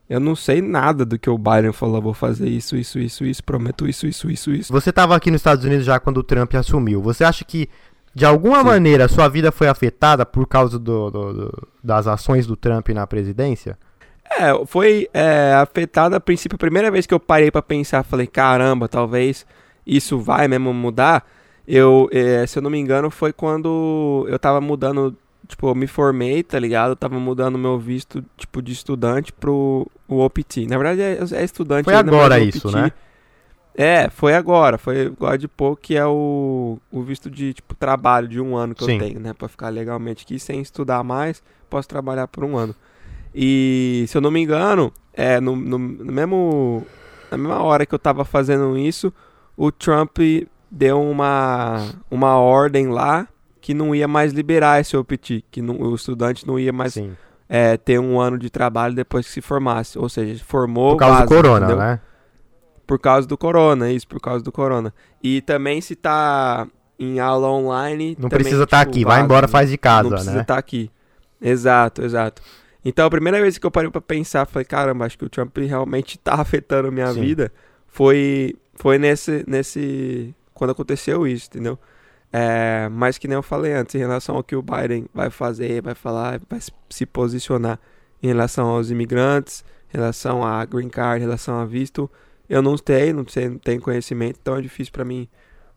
eu não sei nada do que o Biden falou, vou fazer isso, isso, isso, isso, prometo isso, isso, isso, isso. Você estava aqui nos Estados Unidos já quando o Trump assumiu. Você acha que, de alguma Sim. maneira, a sua vida foi afetada por causa do- do- do- das ações do Trump na presidência? É, foi é, afetado a princípio. A primeira vez que eu parei pra pensar, falei, caramba, talvez isso vai mesmo mudar. Eu, é, se eu não me engano, foi quando eu tava mudando, tipo, eu me formei, tá ligado? Eu tava mudando meu visto, tipo, de estudante pro o OPT. Na verdade, é, é estudante Foi ainda, agora o isso, né? É, foi agora. Foi agora de pouco que é o, o visto de, tipo, trabalho de um ano que Sim. eu tenho, né? Pra ficar legalmente aqui sem estudar mais, posso trabalhar por um ano. E, se eu não me engano, é, no, no, no mesmo, na mesma hora que eu tava fazendo isso, o Trump deu uma, uma ordem lá que não ia mais liberar esse OPT, que não- o estudante não ia mais é, ter um ano de trabalho depois que se formasse. Ou seja, formou, Por causa do corona, entendeu? né? Por causa do corona, isso, por causa do corona. E também se tá em aula online. Não também, precisa estar tipo, aqui, vai vaza, embora, né? faz de Não casa, precisa né? estar aqui. Exato, exato. Então a primeira vez que eu parei pra pensar, falei, caramba, acho que o Trump realmente tá afetando a minha Sim. vida. Foi, foi nesse, nesse. Quando aconteceu isso, entendeu? É, mas que nem eu falei antes, em relação ao que o Biden vai fazer, vai falar, vai se- posicionar em relação aos imigrantes, em relação a green card, em relação a visto, eu não sei, não sei, não tenho conhecimento, então é difícil pra mim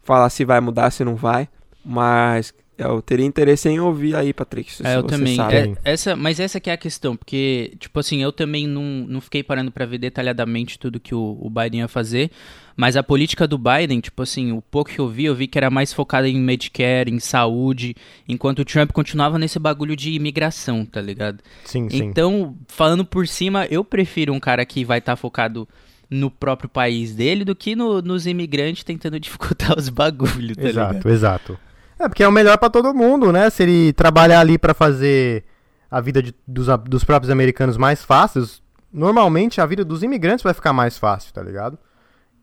falar se vai mudar, se não vai. Mas eu teria interesse em ouvir aí, Patrick, se É, eu você também. sabe. É, essa, mas essa que é a questão, porque, tipo assim, eu também não, não fiquei parando pra ver detalhadamente tudo que o, o Biden ia fazer, mas a política do Biden, tipo assim, o pouco que eu vi, eu vi que era mais focada em Medicare, em saúde, enquanto o Trump continuava nesse bagulho de imigração, tá ligado? Sim, sim. Então, falando por cima, eu prefiro um cara que vai estar focado no próprio país dele do que no- nos imigrantes tentando dificultar os bagulhos, tá ligado? exato, exato. É, porque é o melhor pra todo mundo, né? Se ele trabalhar ali pra fazer a vida de- dos, dos próprios americanos mais fáceis, normalmente a vida dos imigrantes vai ficar mais fácil, tá ligado?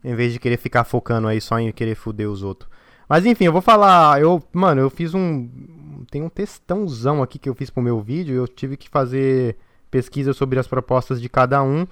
Em vez de querer ficar focando aí só em querer foder os outros. Mas enfim, eu vou falar, eu, mano, eu fiz um tem um textãozão aqui que eu fiz pro meu vídeo, eu tive que fazer pesquisa sobre as propostas de cada um.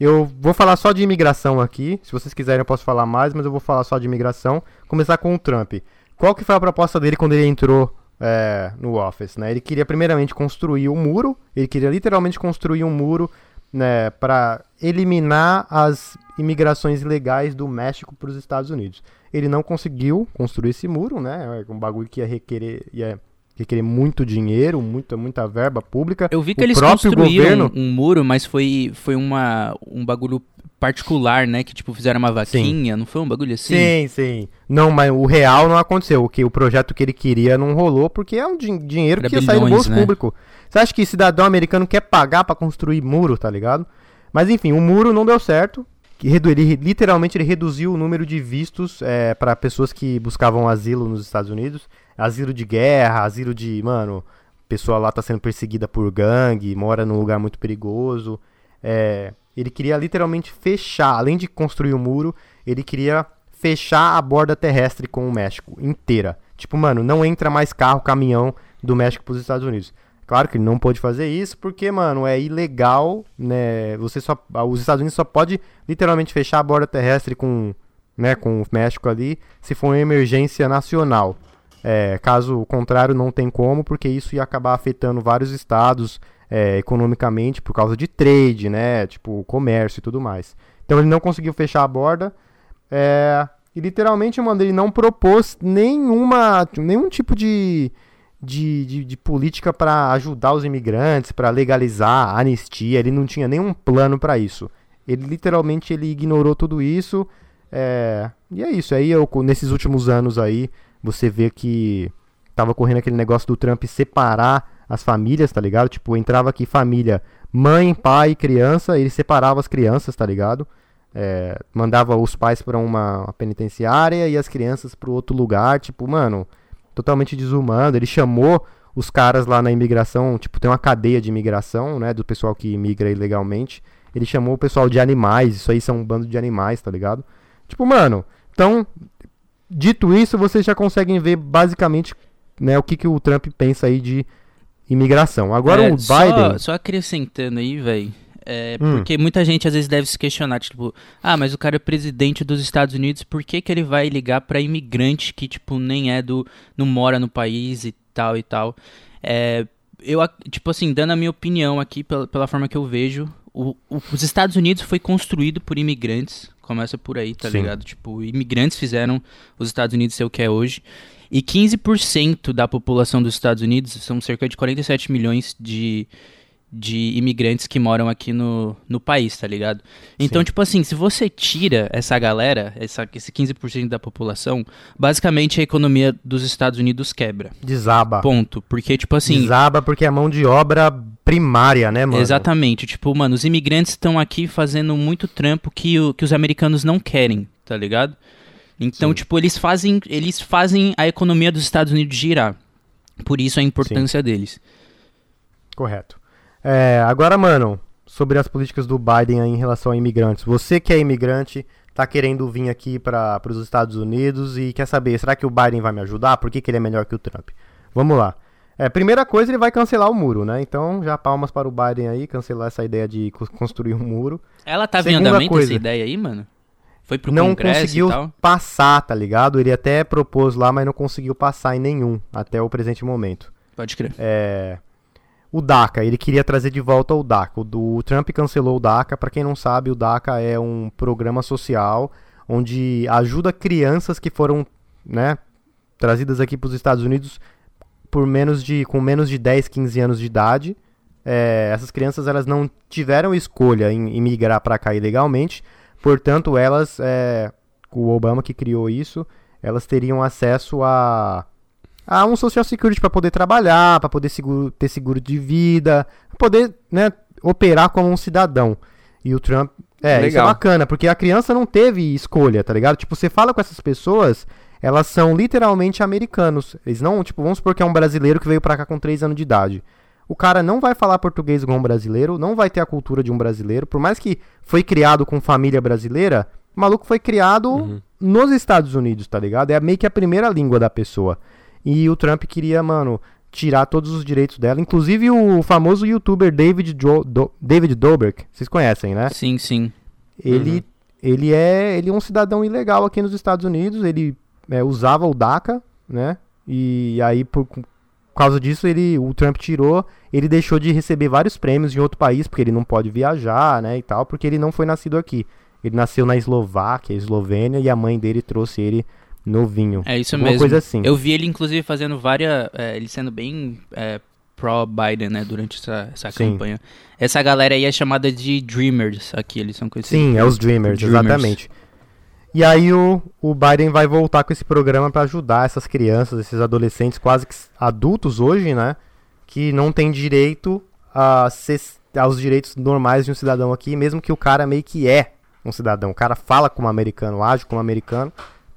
Eu vou falar só de imigração aqui. Se vocês quiserem, eu posso falar mais, mas eu vou falar só de imigração. Começar com o Trump. Qual que foi a proposta dele quando ele entrou é, no Office? Né? Ele queria primeiramente construir um muro. Ele queria literalmente construir um muro né, para eliminar as imigrações ilegais do México para os Estados Unidos. Ele não conseguiu construir esse muro, né? É um bagulho que ia requerer, ia requerer muito dinheiro, muita, muita verba pública. Eu vi que O eles construíram governo- um muro, mas foi, foi uma, um bagulho particular, né? Que, tipo, fizeram uma vaquinha, não foi um bagulho assim? Sim, sim. Não, mas o real não aconteceu. O, que, o projeto que ele queria não rolou porque é um din- dinheiro que ia sair do bilhões, bolso né? público. Você acha que cidadão americano quer pagar pra construir muro, tá ligado? Mas enfim, o muro não deu certo. Que Ele, literalmente ele reduziu o número de vistos é, para pessoas que buscavam asilo nos Estados Unidos. Asilo de guerra, asilo de, mano, pessoa lá tá sendo perseguida por gangue, mora num lugar muito perigoso. É, ele queria literalmente fechar, além de construir o muro, ele queria fechar a borda terrestre com o México inteira. Tipo, mano, não entra mais carro, caminhão do México pros Estados Unidos. Claro que ele não pôde fazer isso porque, mano, é ilegal, né? Você só os Estados Unidos só pode literalmente fechar a borda terrestre com, né, com o México ali se for uma emergência nacional. É, caso contrário, não tem como, porque isso ia acabar afetando vários estados é, economicamente por causa de trade, né? Tipo, comércio e tudo mais. Então ele não conseguiu fechar a borda. é, e literalmente, mano, ele não propôs nenhuma, nenhum tipo de, de, de, de política para ajudar os imigrantes, para legalizar a anistia. Ele não tinha nenhum plano para isso. Ele literalmente ele ignorou tudo isso. é, e é isso. Aí eu, nesses últimos anos aí, você vê que tava correndo aquele negócio do Trump separar as famílias, tá ligado? Tipo, entrava aqui família, mãe, pai, criança, ele separava as crianças, tá ligado? É, mandava os pais para uma, penitenciária e as crianças para outro lugar, tipo, mano, totalmente desumano. Ele chamou os caras lá na imigração, tipo, tem uma cadeia de imigração, né, do pessoal que imigra ilegalmente. Ele chamou o pessoal de animais, isso aí são um bando de animais, tá ligado? Tipo, mano, então, dito isso, vocês já conseguem ver basicamente, né, o que, que o Trump pensa aí de imigração. Agora É, o só- Biden, Só, acrescentando aí, velho. É, Hum. Porque muita gente às vezes deve se questionar, tipo, ah, mas o cara é presidente dos Estados Unidos, por que, que ele vai ligar pra imigrante que, tipo, nem é do. não mora no país e tal e tal? É, eu, tipo assim, dando a minha opinião aqui, pela, pela forma que eu vejo, o- o- os Estados Unidos foi construído por imigrantes, começa por aí, tá Sim. ligado? Tipo, imigrantes fizeram os Estados Unidos ser o que é hoje. E 15% da população dos Estados Unidos, são cerca de 47 milhões de, de imigrantes que moram aqui no, no país, tá ligado? Então, Sim. tipo assim, se você tira essa galera, essa, esse 15% da população, basicamente a economia dos Estados Unidos quebra. desaba. Ponto. Porque, tipo assim. Desaba porque é mão de obra primária, né, mano? Exatamente. Tipo, mano, os imigrantes estão aqui fazendo muito trampo que, o- que os americanos não querem, tá ligado? Então, Sim. tipo, eles fazem, eles fazem a economia dos Estados Unidos girar. Por isso a importância deles. Correto. É, agora, mano, sobre as políticas do Biden aí em relação a imigrantes. Você que é imigrante, tá querendo vir aqui para os Estados Unidos e quer saber, será que o Biden vai me ajudar? Por que, que ele é melhor que o Trump? Vamos lá. É, primeira coisa, ele vai cancelar o muro, né? Então, já palmas para o Biden aí, cancelar essa ideia de co- construir um muro. Ela tava Segunda em andamento coisa. essa ideia aí, mano? Foi pro não Congresso conseguiu passar, tá ligado? Ele até propôs lá, mas não conseguiu passar em nenhum, até o presente momento. Pode crer. É, o DACA, ele queria trazer de volta o DACA. O, o Trump cancelou o DACA. Para quem não sabe, o DACA é um programa social onde ajuda crianças que foram, né, trazidas aqui para os Estados Unidos por menos de com menos de 10, 15 anos de idade. É, essas crianças elas não tiveram escolha em, em migrar para cá ilegalmente, portanto elas, é, o Obama que criou isso, elas teriam acesso a a um social security para poder trabalhar, para poder seguro- ter seguro de vida, pra poder, né, operar como um cidadão. E o Trump, é, isso é Legal. bacana, porque a criança não teve escolha, tá ligado? Tipo, você fala com essas pessoas, elas são literalmente americanos. Eles não, tipo, vamos supor que é um brasileiro que veio pra cá com 3 anos de idade. O cara não vai falar português igual um brasileiro, não vai ter a cultura de um brasileiro, por mais que foi criado com família brasileira, o maluco foi criado nos Estados Unidos, tá ligado? É meio que a primeira língua da pessoa. E o Trump queria, mano, tirar todos os direitos dela. Inclusive o famoso youtuber David, Jo- Do- David Dobrik, vocês conhecem, né? Sim, sim. Ele, ele, é, ele é um cidadão ilegal aqui nos Estados Unidos. Ele é, usava o DACA, né? E aí, por, por causa disso, ele, o Trump tirou. Ele deixou de receber vários prêmios em outro país, porque ele não pode viajar, né? E tal, porque ele não foi nascido aqui. Ele nasceu na Eslováquia, Eslovênia, e a mãe dele trouxe ele novinho. É isso Alguma mesmo. coisa assim. Eu vi ele, inclusive, fazendo várias. é, ele sendo bem é, pró-Biden, né? Durante essa, essa Sim. campanha. Essa galera aí é chamada de Dreamers aqui, eles são conhecidos. Sim, é os Dreamers, Dreamers. exatamente. E aí o, o Biden vai voltar com esse programa para ajudar essas crianças, esses adolescentes quase que adultos hoje, né? Que não têm direito a ser, aos direitos normais de um cidadão aqui, mesmo que o cara meio que é um cidadão. O cara fala como americano, age como americano,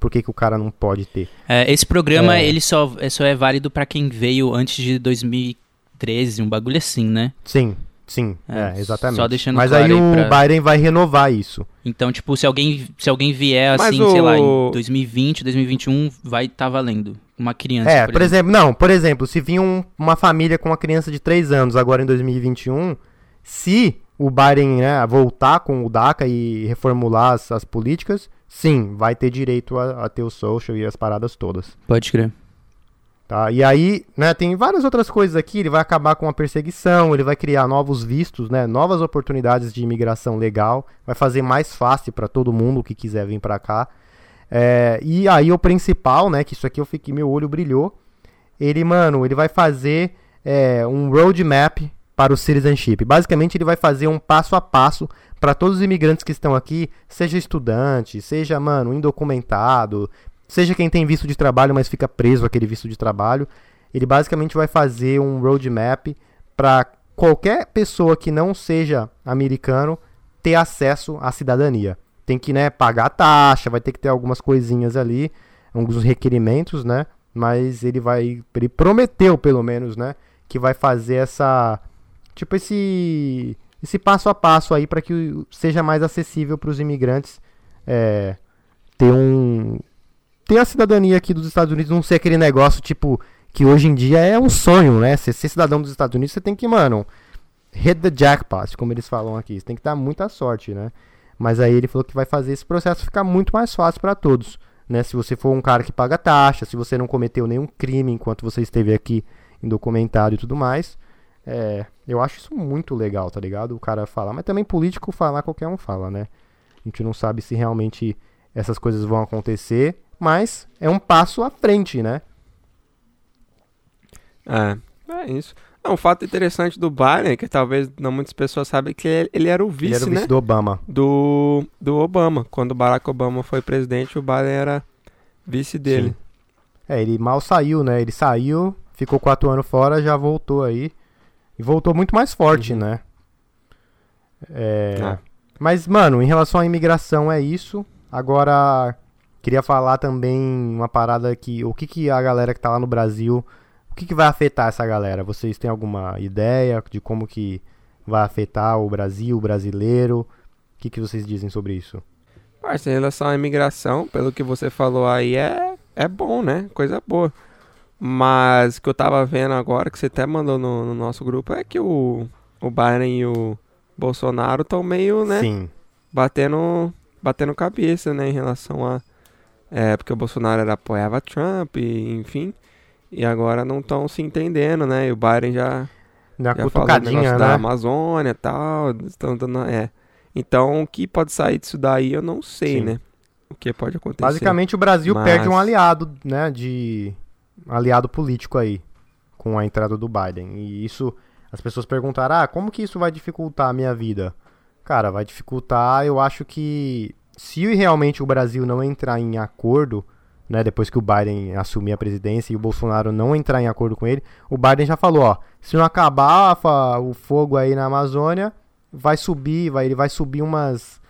por que, que o cara não pode ter? É, esse programa, É. ele só, é- só é válido pra quem veio antes de 2013, um bagulho assim, né? Sim, sim, É, é, exatamente. só deixando Mas claro aí aí o pra- Biden vai renovar isso. Então, tipo, se alguém, se alguém vier Mas assim, sei lá, em o- 2020, 2021, vai estar valendo. Uma criança, É, por exemplo, não, por exemplo, se vir um- uma família com uma criança de 3 anos agora em 2021, se o Biden né, voltar com o DACA e reformular as, as políticas, sim, vai ter direito a, a ter o social e as paradas todas. Pode crer. Tá? E aí, né, tem várias outras coisas aqui, ele vai acabar com a perseguição, ele vai criar novos vistos, né, novas oportunidades de imigração legal, vai fazer mais fácil para todo mundo que quiser vir para cá. É, e aí o principal, né, que isso aqui eu fiquei, meu olho brilhou, ele, mano, ele vai fazer é, um roadmap para o citizenship. Basicamente, ele vai fazer um passo a passo para todos os imigrantes que estão aqui, seja estudante, seja, mano, indocumentado, seja quem tem visto de trabalho, mas fica preso aquele visto de trabalho. Ele basicamente vai fazer um roadmap para qualquer pessoa que não seja americano ter acesso à cidadania. Tem que, né, pagar a taxa, vai ter que ter algumas coisinhas ali, alguns requerimentos, né? Mas ele vai, ele prometeu pelo menos, né, que vai fazer essa tipo esse esse passo a passo aí para que seja mais acessível para os imigrantes é, ter um ter a cidadania aqui dos Estados Unidos, não ser aquele negócio tipo que hoje em dia é um sonho, né? Ser, ser cidadão dos Estados Unidos, você tem que, mano, hit the jackpot, como eles falam aqui. Você tem que dar muita sorte, né? Mas aí ele falou que vai fazer esse processo ficar muito mais fácil para todos, né? Se você for um cara que paga taxa, se você não cometeu nenhum crime enquanto você esteve aqui indocumentado e tudo mais, é, eu acho isso muito legal, tá ligado? O cara falar, mas também político falar qualquer um fala, né? A gente não sabe se realmente essas coisas vão acontecer, mas é um passo à frente, né? É, é isso. É um fato interessante do Biden, que talvez não muitas pessoas sabem, que ele era o vice, ele era o vice né? do Obama. Do, do Obama. Quando o Barack Obama foi presidente, o Biden era vice dele. Sim. É, ele mal saiu, né? Ele saiu, ficou quatro anos fora, já voltou aí. E voltou muito mais forte, uhum. né? É... Ah. Mas, mano, em relação à imigração é isso. Agora, queria falar também uma parada que... O que, que a galera que tá lá no Brasil o que, que vai afetar essa galera? Vocês têm alguma ideia de como que vai afetar o Brasil, o brasileiro? O que, que vocês dizem sobre isso? Parça, em relação à imigração, pelo que você falou aí, é, é bom, né? Coisa boa. Mas o que eu tava vendo agora, que você até mandou no, no nosso grupo, é que o, o Biden e o Bolsonaro estão meio, né? Sim. Batendo, batendo cabeça, né? Em relação a. É, porque o Bolsonaro era, apoiava Trump, e, enfim. E agora não estão se entendendo, né? E o Biden já, Na já falou né? da Amazônia e tal. Estão dando. É. Então, o que pode sair disso daí, eu não sei, Sim. né? O que pode acontecer. Basicamente, o Brasil Mas... perde um aliado, né? De. Aliado político aí. Com a entrada do Biden. E isso. As pessoas perguntaram: ah, como que isso vai dificultar a minha vida? Cara, vai dificultar. Eu acho que. Se realmente o Brasil não entrar em acordo né, depois que o Biden assumir a presidência e o Bolsonaro não entrar em acordo com ele, o Biden já falou, ó, se não acabar o fogo aí na Amazônia, vai subir, vai, ele vai subir umas,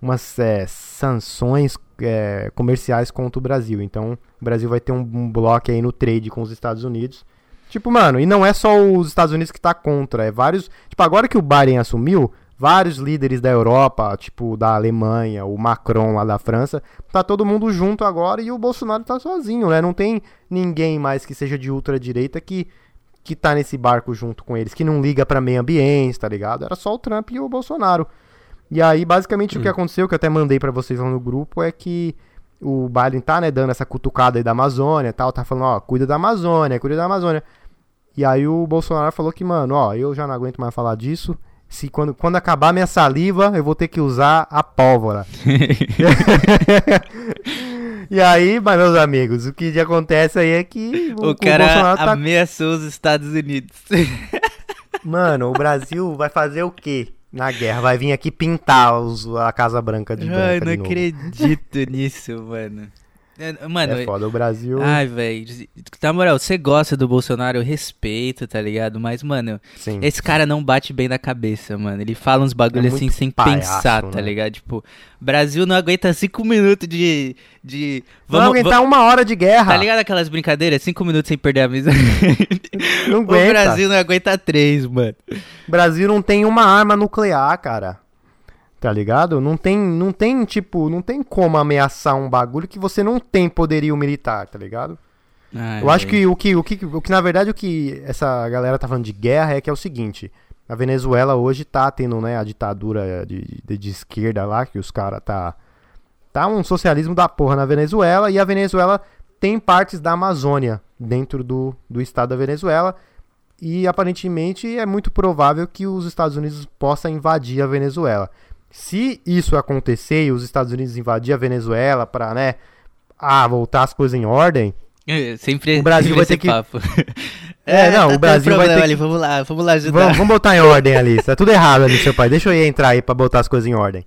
umas é, sanções é, comerciais contra o Brasil. Então, o Brasil vai ter um, um bloco aí no trade com os Estados Unidos. Tipo, mano, e não é só os Estados Unidos que tá contra, é vários. Tipo, agora que o Biden assumiu, vários líderes da Europa, tipo da Alemanha, o Macron lá da França, tá todo mundo junto agora e o Bolsonaro tá sozinho, né? Não tem ninguém mais que seja de ultradireita que que tá nesse barco junto com eles, que não liga para meio ambiente, tá ligado? Era só o Trump e o Bolsonaro. E aí, basicamente, hum. o que hum. aconteceu, que eu até mandei para vocês lá no grupo, é que o Biden tá, né, dando essa cutucada aí da Amazônia e tal, tá falando, ó, cuida da Amazônia, cuida da Amazônia. E aí o Bolsonaro falou que, mano, ó, eu já não aguento mais falar disso, se quando, quando acabar minha saliva, eu vou ter que usar a pólvora. e aí, meus amigos, o que acontece aí é que o, o cara o tá... ameaçou os Estados Unidos. Mano, o Brasil vai fazer o quê? Na guerra, vai vir aqui pintar os, a Casa Branca de branca Ai, não acredito nisso, mano. É, mano, é foda, o Brasil. Ai, velho. Na moral, você gosta do Bolsonaro, eu respeito, tá ligado? Mas, mano, Sim. esse cara não bate bem na cabeça, mano. Ele fala uns bagulho é assim sem palhaço, pensar, tá né? ligado? Tipo, Brasil não aguenta cinco minutos de. de vamos, não aguentar uma hora de guerra. Tá ligado aquelas brincadeiras? Cinco minutos sem perder a mesa. Não aguenta. O Brasil não aguenta três, mano. O Brasil não tem uma arma nuclear, cara. Tá ligado? Não tem, não tem, tipo, não tem como ameaçar um bagulho que você não tem poderio militar, tá ligado? Ai, eu acho que o, que o que o que na verdade o que essa galera tá falando de guerra é que é o seguinte, a Venezuela hoje tá tendo, né, a ditadura de, de, de esquerda lá, que os caras tá tá um socialismo da porra na Venezuela e a Venezuela tem partes da Amazônia dentro do, do estado da Venezuela e aparentemente é muito provável que os Estados Unidos possam invadir a Venezuela. Se isso acontecer e os Estados Unidos invadir a Venezuela para, né, ah, voltar as coisas em ordem, é, sempre o Brasil vai ter que papo. É, é não, tá o Brasil vai ter ali, que... vamos lá, vamos lá ajudar. Vamos, vamos botar em ordem ali, tá tudo errado ali, seu pai. Deixa eu entrar aí para botar as coisas em ordem.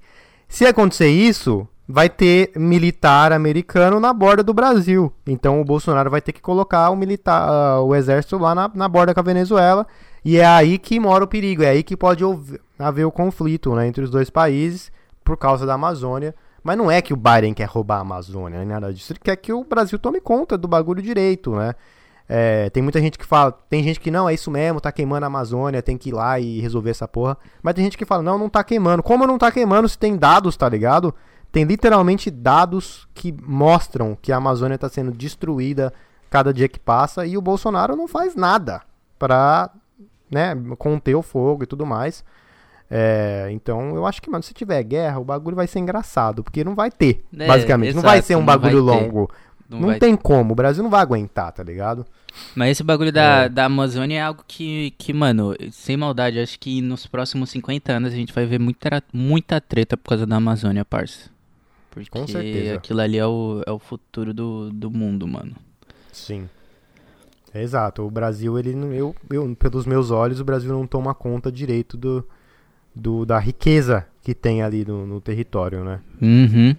Se acontecer isso, vai ter militar americano na borda do Brasil. Então o Bolsonaro vai ter que colocar o militar, uh, o exército lá na, na borda com a Venezuela. E é aí que mora o perigo, é aí que pode haver o conflito né, entre os dois países por causa da Amazônia. Mas não é que o Biden quer roubar a Amazônia, nem nada disso. Ele quer que o Brasil tome conta do bagulho direito, né? É, tem muita gente que fala, tem gente que não, é isso mesmo, tá queimando a Amazônia, tem que ir lá e resolver essa porra. Mas tem gente que fala, não, não tá queimando. Como não tá queimando se tem dados, tá ligado? Tem literalmente dados que mostram que a Amazônia está sendo destruída cada dia que passa e o Bolsonaro não faz nada para né, conter o fogo e tudo mais. É, então eu acho que, mano, se tiver guerra, o bagulho vai ser engraçado, porque não vai ter, é, basicamente. Exato, não vai ser um bagulho longo. Não, não tem ter. como, o Brasil não vai aguentar, tá ligado? Mas esse bagulho da, é. da Amazônia é algo que, que, mano, sem maldade, acho que nos próximos 50 anos a gente vai ver muita, muita treta por causa da Amazônia, parça. Porque Com certeza. aquilo ali é o, é o futuro do, do mundo, mano. Sim. Exato. O Brasil, ele eu, eu, pelos meus olhos, o Brasil não toma conta direito do, do da riqueza que tem ali no, no território, né? Uhum.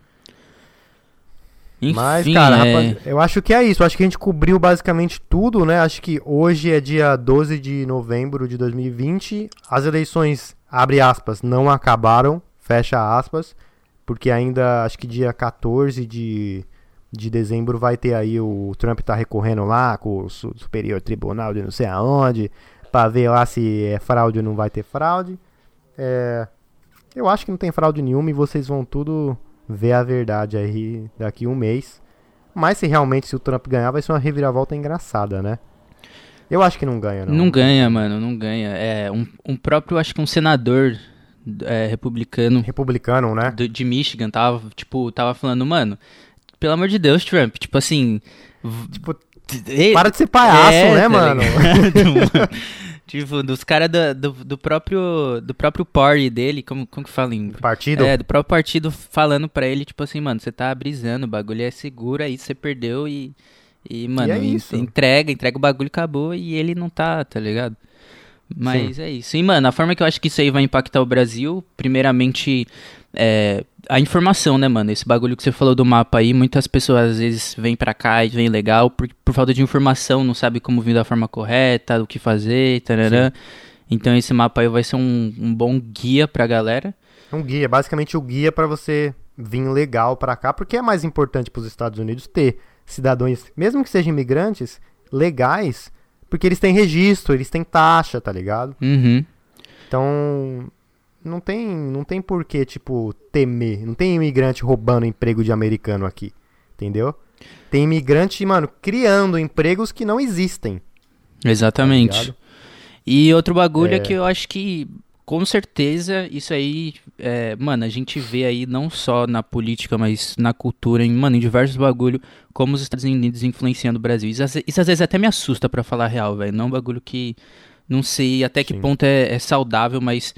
Enfim, Mas, cara, é... rapaz, eu acho que é isso. Eu acho que a gente cobriu basicamente tudo, né? Acho que hoje é dia 12 de novembro de 2020. As eleições, abre aspas, não acabaram, fecha aspas porque ainda acho que dia 14 de, de dezembro vai ter aí o Trump tá recorrendo lá com o Superior Tribunal de não sei aonde, para ver lá se é fraude ou não vai ter fraude. É, eu acho que não tem fraude nenhuma e vocês vão tudo ver a verdade aí daqui um mês. Mas se realmente se o Trump ganhar, vai ser uma reviravolta engraçada, né? Eu acho que não ganha, não. Não ganha, mano, não ganha. É, um, um próprio, acho que um senador é, republicano. Republicano, né? Do, de Michigan, tava, tipo, tava falando, mano, pelo amor de Deus, Trump, tipo assim. Tipo, para de ser palhaço, é, né, tá mano? tipo, dos caras do, do, do, próprio do próprio party dele, como, como que fala em... Partido? É, do próprio partido falando pra ele, tipo assim, mano, você tá brisando, o bagulho é seguro, aí você perdeu e... E, mano, e é entrega, entrega o bagulho acabou e ele não tá, tá ligado? Mas Sim. é isso. E, mano, a forma que eu acho que isso aí vai impactar o Brasil, primeiramente, é, a informação, né, mano? Esse bagulho que você falou do mapa aí, muitas pessoas às vezes vêm pra cá e vêm legal por, por falta de informação, não sabe como vir da forma correta, o que fazer, tarará. Então esse mapa aí vai ser um, um bom guia pra galera. Um guia, basicamente o guia para você vir legal pra cá, porque é mais importante pros Estados Unidos ter cidadãos, mesmo que sejam imigrantes, legais porque eles têm registro, eles têm taxa, tá ligado? Uhum. Então, não tem, não tem por que, tipo, temer. Não tem imigrante roubando emprego de americano aqui. Entendeu? Tem imigrante, mano, criando empregos que não existem. Exatamente. Tá e outro bagulho é... é que eu acho que com certeza, isso aí, é, mano, a gente vê aí não só na política, mas na cultura, em, mano, em diversos bagulho, como os Estados Unidos influenciando o Brasil. Isso, isso às vezes até me assusta para falar a real, velho. Não é um bagulho que não sei até que Sim. ponto é, é, saudável, mas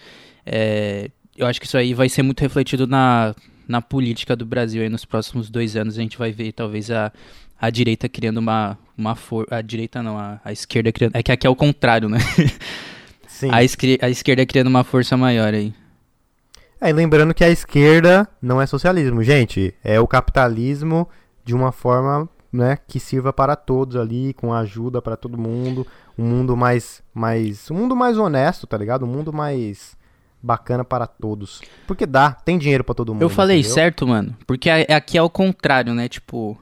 é, eu acho que isso aí vai ser muito refletido na, na política do Brasil aí nos próximos dois anos. A gente vai ver talvez a, a direita criando uma, uma força. A direita não, a, a esquerda criando. É que aqui é o contrário, né? Sim. A, a esquerda criando uma força maior aí. É, lembrando que a esquerda não é socialismo, gente. É o capitalismo de uma forma né, que sirva para todos ali, com ajuda para todo mundo. Um mundo mais, mais. Um mundo mais honesto, tá ligado? Um mundo mais bacana para todos. Porque dá, tem dinheiro para todo mundo. Eu falei entendeu? certo, mano. Porque aqui é o contrário, né? Tipo,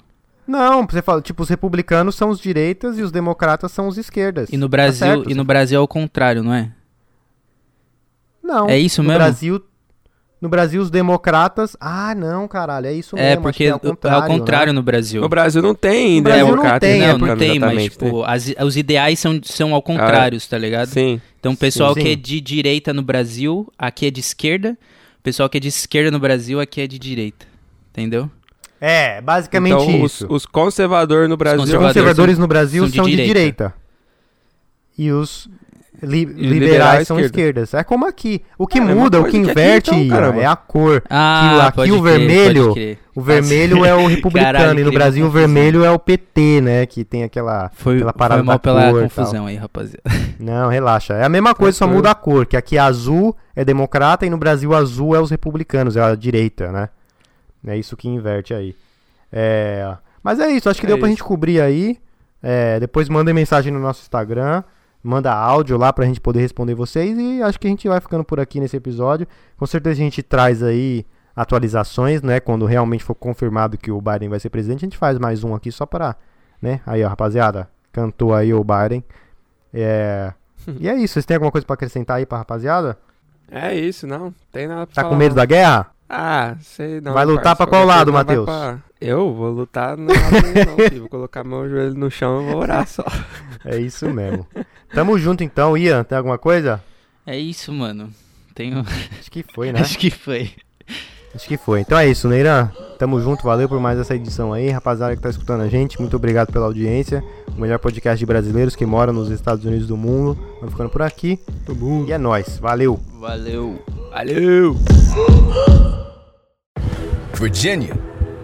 não, você fala, tipo, os republicanos são os direitas e os democratas são os esquerdas. E no tá Brasil, tá certo, e no Brasil é o contrário, não é? Não. É isso no mesmo? Brasil, no Brasil, os democratas. Ah, não, caralho, é isso é, mesmo. Porque é, o contrário, é o contrário né? no Brasil. No Brasil não tem no Brasil não tem, não, não tem, mas tipo, as, os ideais são, são ao contrário, ah, tá ligado? Sim. Então o pessoal sim, sim. que é de direita no Brasil, aqui é de esquerda. O pessoal que é de esquerda no Brasil, aqui é de direita. Entendeu? É, basicamente então, isso. Os, os conservadores no Brasil. Os conservadores, conservadores no Brasil são, de, são direita. de, direita. E os li liberais, liberais são esquerda. esquerdas. É como aqui. O que muda, o que inverte aqui, então, é a cor. Ah, aqui, aqui o vermelho, o vermelho é o republicano Caralho, e no Brasil o vermelho é o PT, né? Que tem aquela, foi, aquela parada foi mal pela confusão aí, rapaziada. Não, relaxa. É a mesma coisa, só muda a cor. Que aqui azul é democrata e no Brasil azul é os republicanos, é a direita, né? É isso que inverte aí. É, mas é isso, acho que É deu pra isso. gente cobrir aí. É, depois mandem mensagem no nosso Instagram. Manda áudio lá pra gente poder responder vocês. E acho que a gente vai ficando por aqui nesse episódio. Com certeza a gente traz aí atualizações, né? Quando realmente for confirmado que o Biden vai ser presidente, a gente faz mais um aqui só pra. Né? Aí, ó, rapaziada. Cantou aí o Biden. É. E é isso, vocês têm alguma coisa pra acrescentar aí pra rapaziada? É isso, não. Tem nada pra Tá falar, com medo não. da guerra? Ah, sei não. Vai lutar parça. pra qual lado, Matheus? pra- Eu vou lutar no não, filho. Vou colocar meu joelho no chão e vou orar só. É isso mesmo. Tamo junto então, Ian. Tem alguma coisa? É isso, mano. Tenho. Acho que foi, né? Acho que foi. Acho que foi. Então é isso, Neiran. Tamo junto, valeu por mais essa edição aí. Rapaziada que tá escutando a gente, muito obrigado pela audiência. O melhor podcast de brasileiros que moram nos Estados Unidos do mundo. Vamos ficando por aqui. E é nóis. Valeu. Valeu. Valeu! Virginia,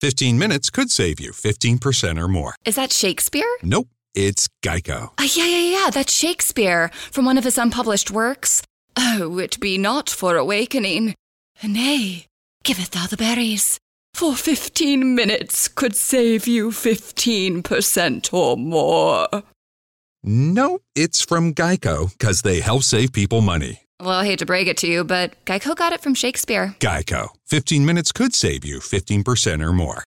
15 minutes could save you 15% or more. Is that Shakespeare? Nope, it's Geico. Uh, yeah, yeah, yeah, that's Shakespeare from one of his unpublished works. Oh, it be not for awakening. Nay, giveth thou the berries. For fifteen minutes could save you fifteen percent or more. Nope, it's from Geico because they help save people money. Well, I hate to break it to you, but Geico got it from Shakespeare. Geico. 15 minutes could save you 15% or more.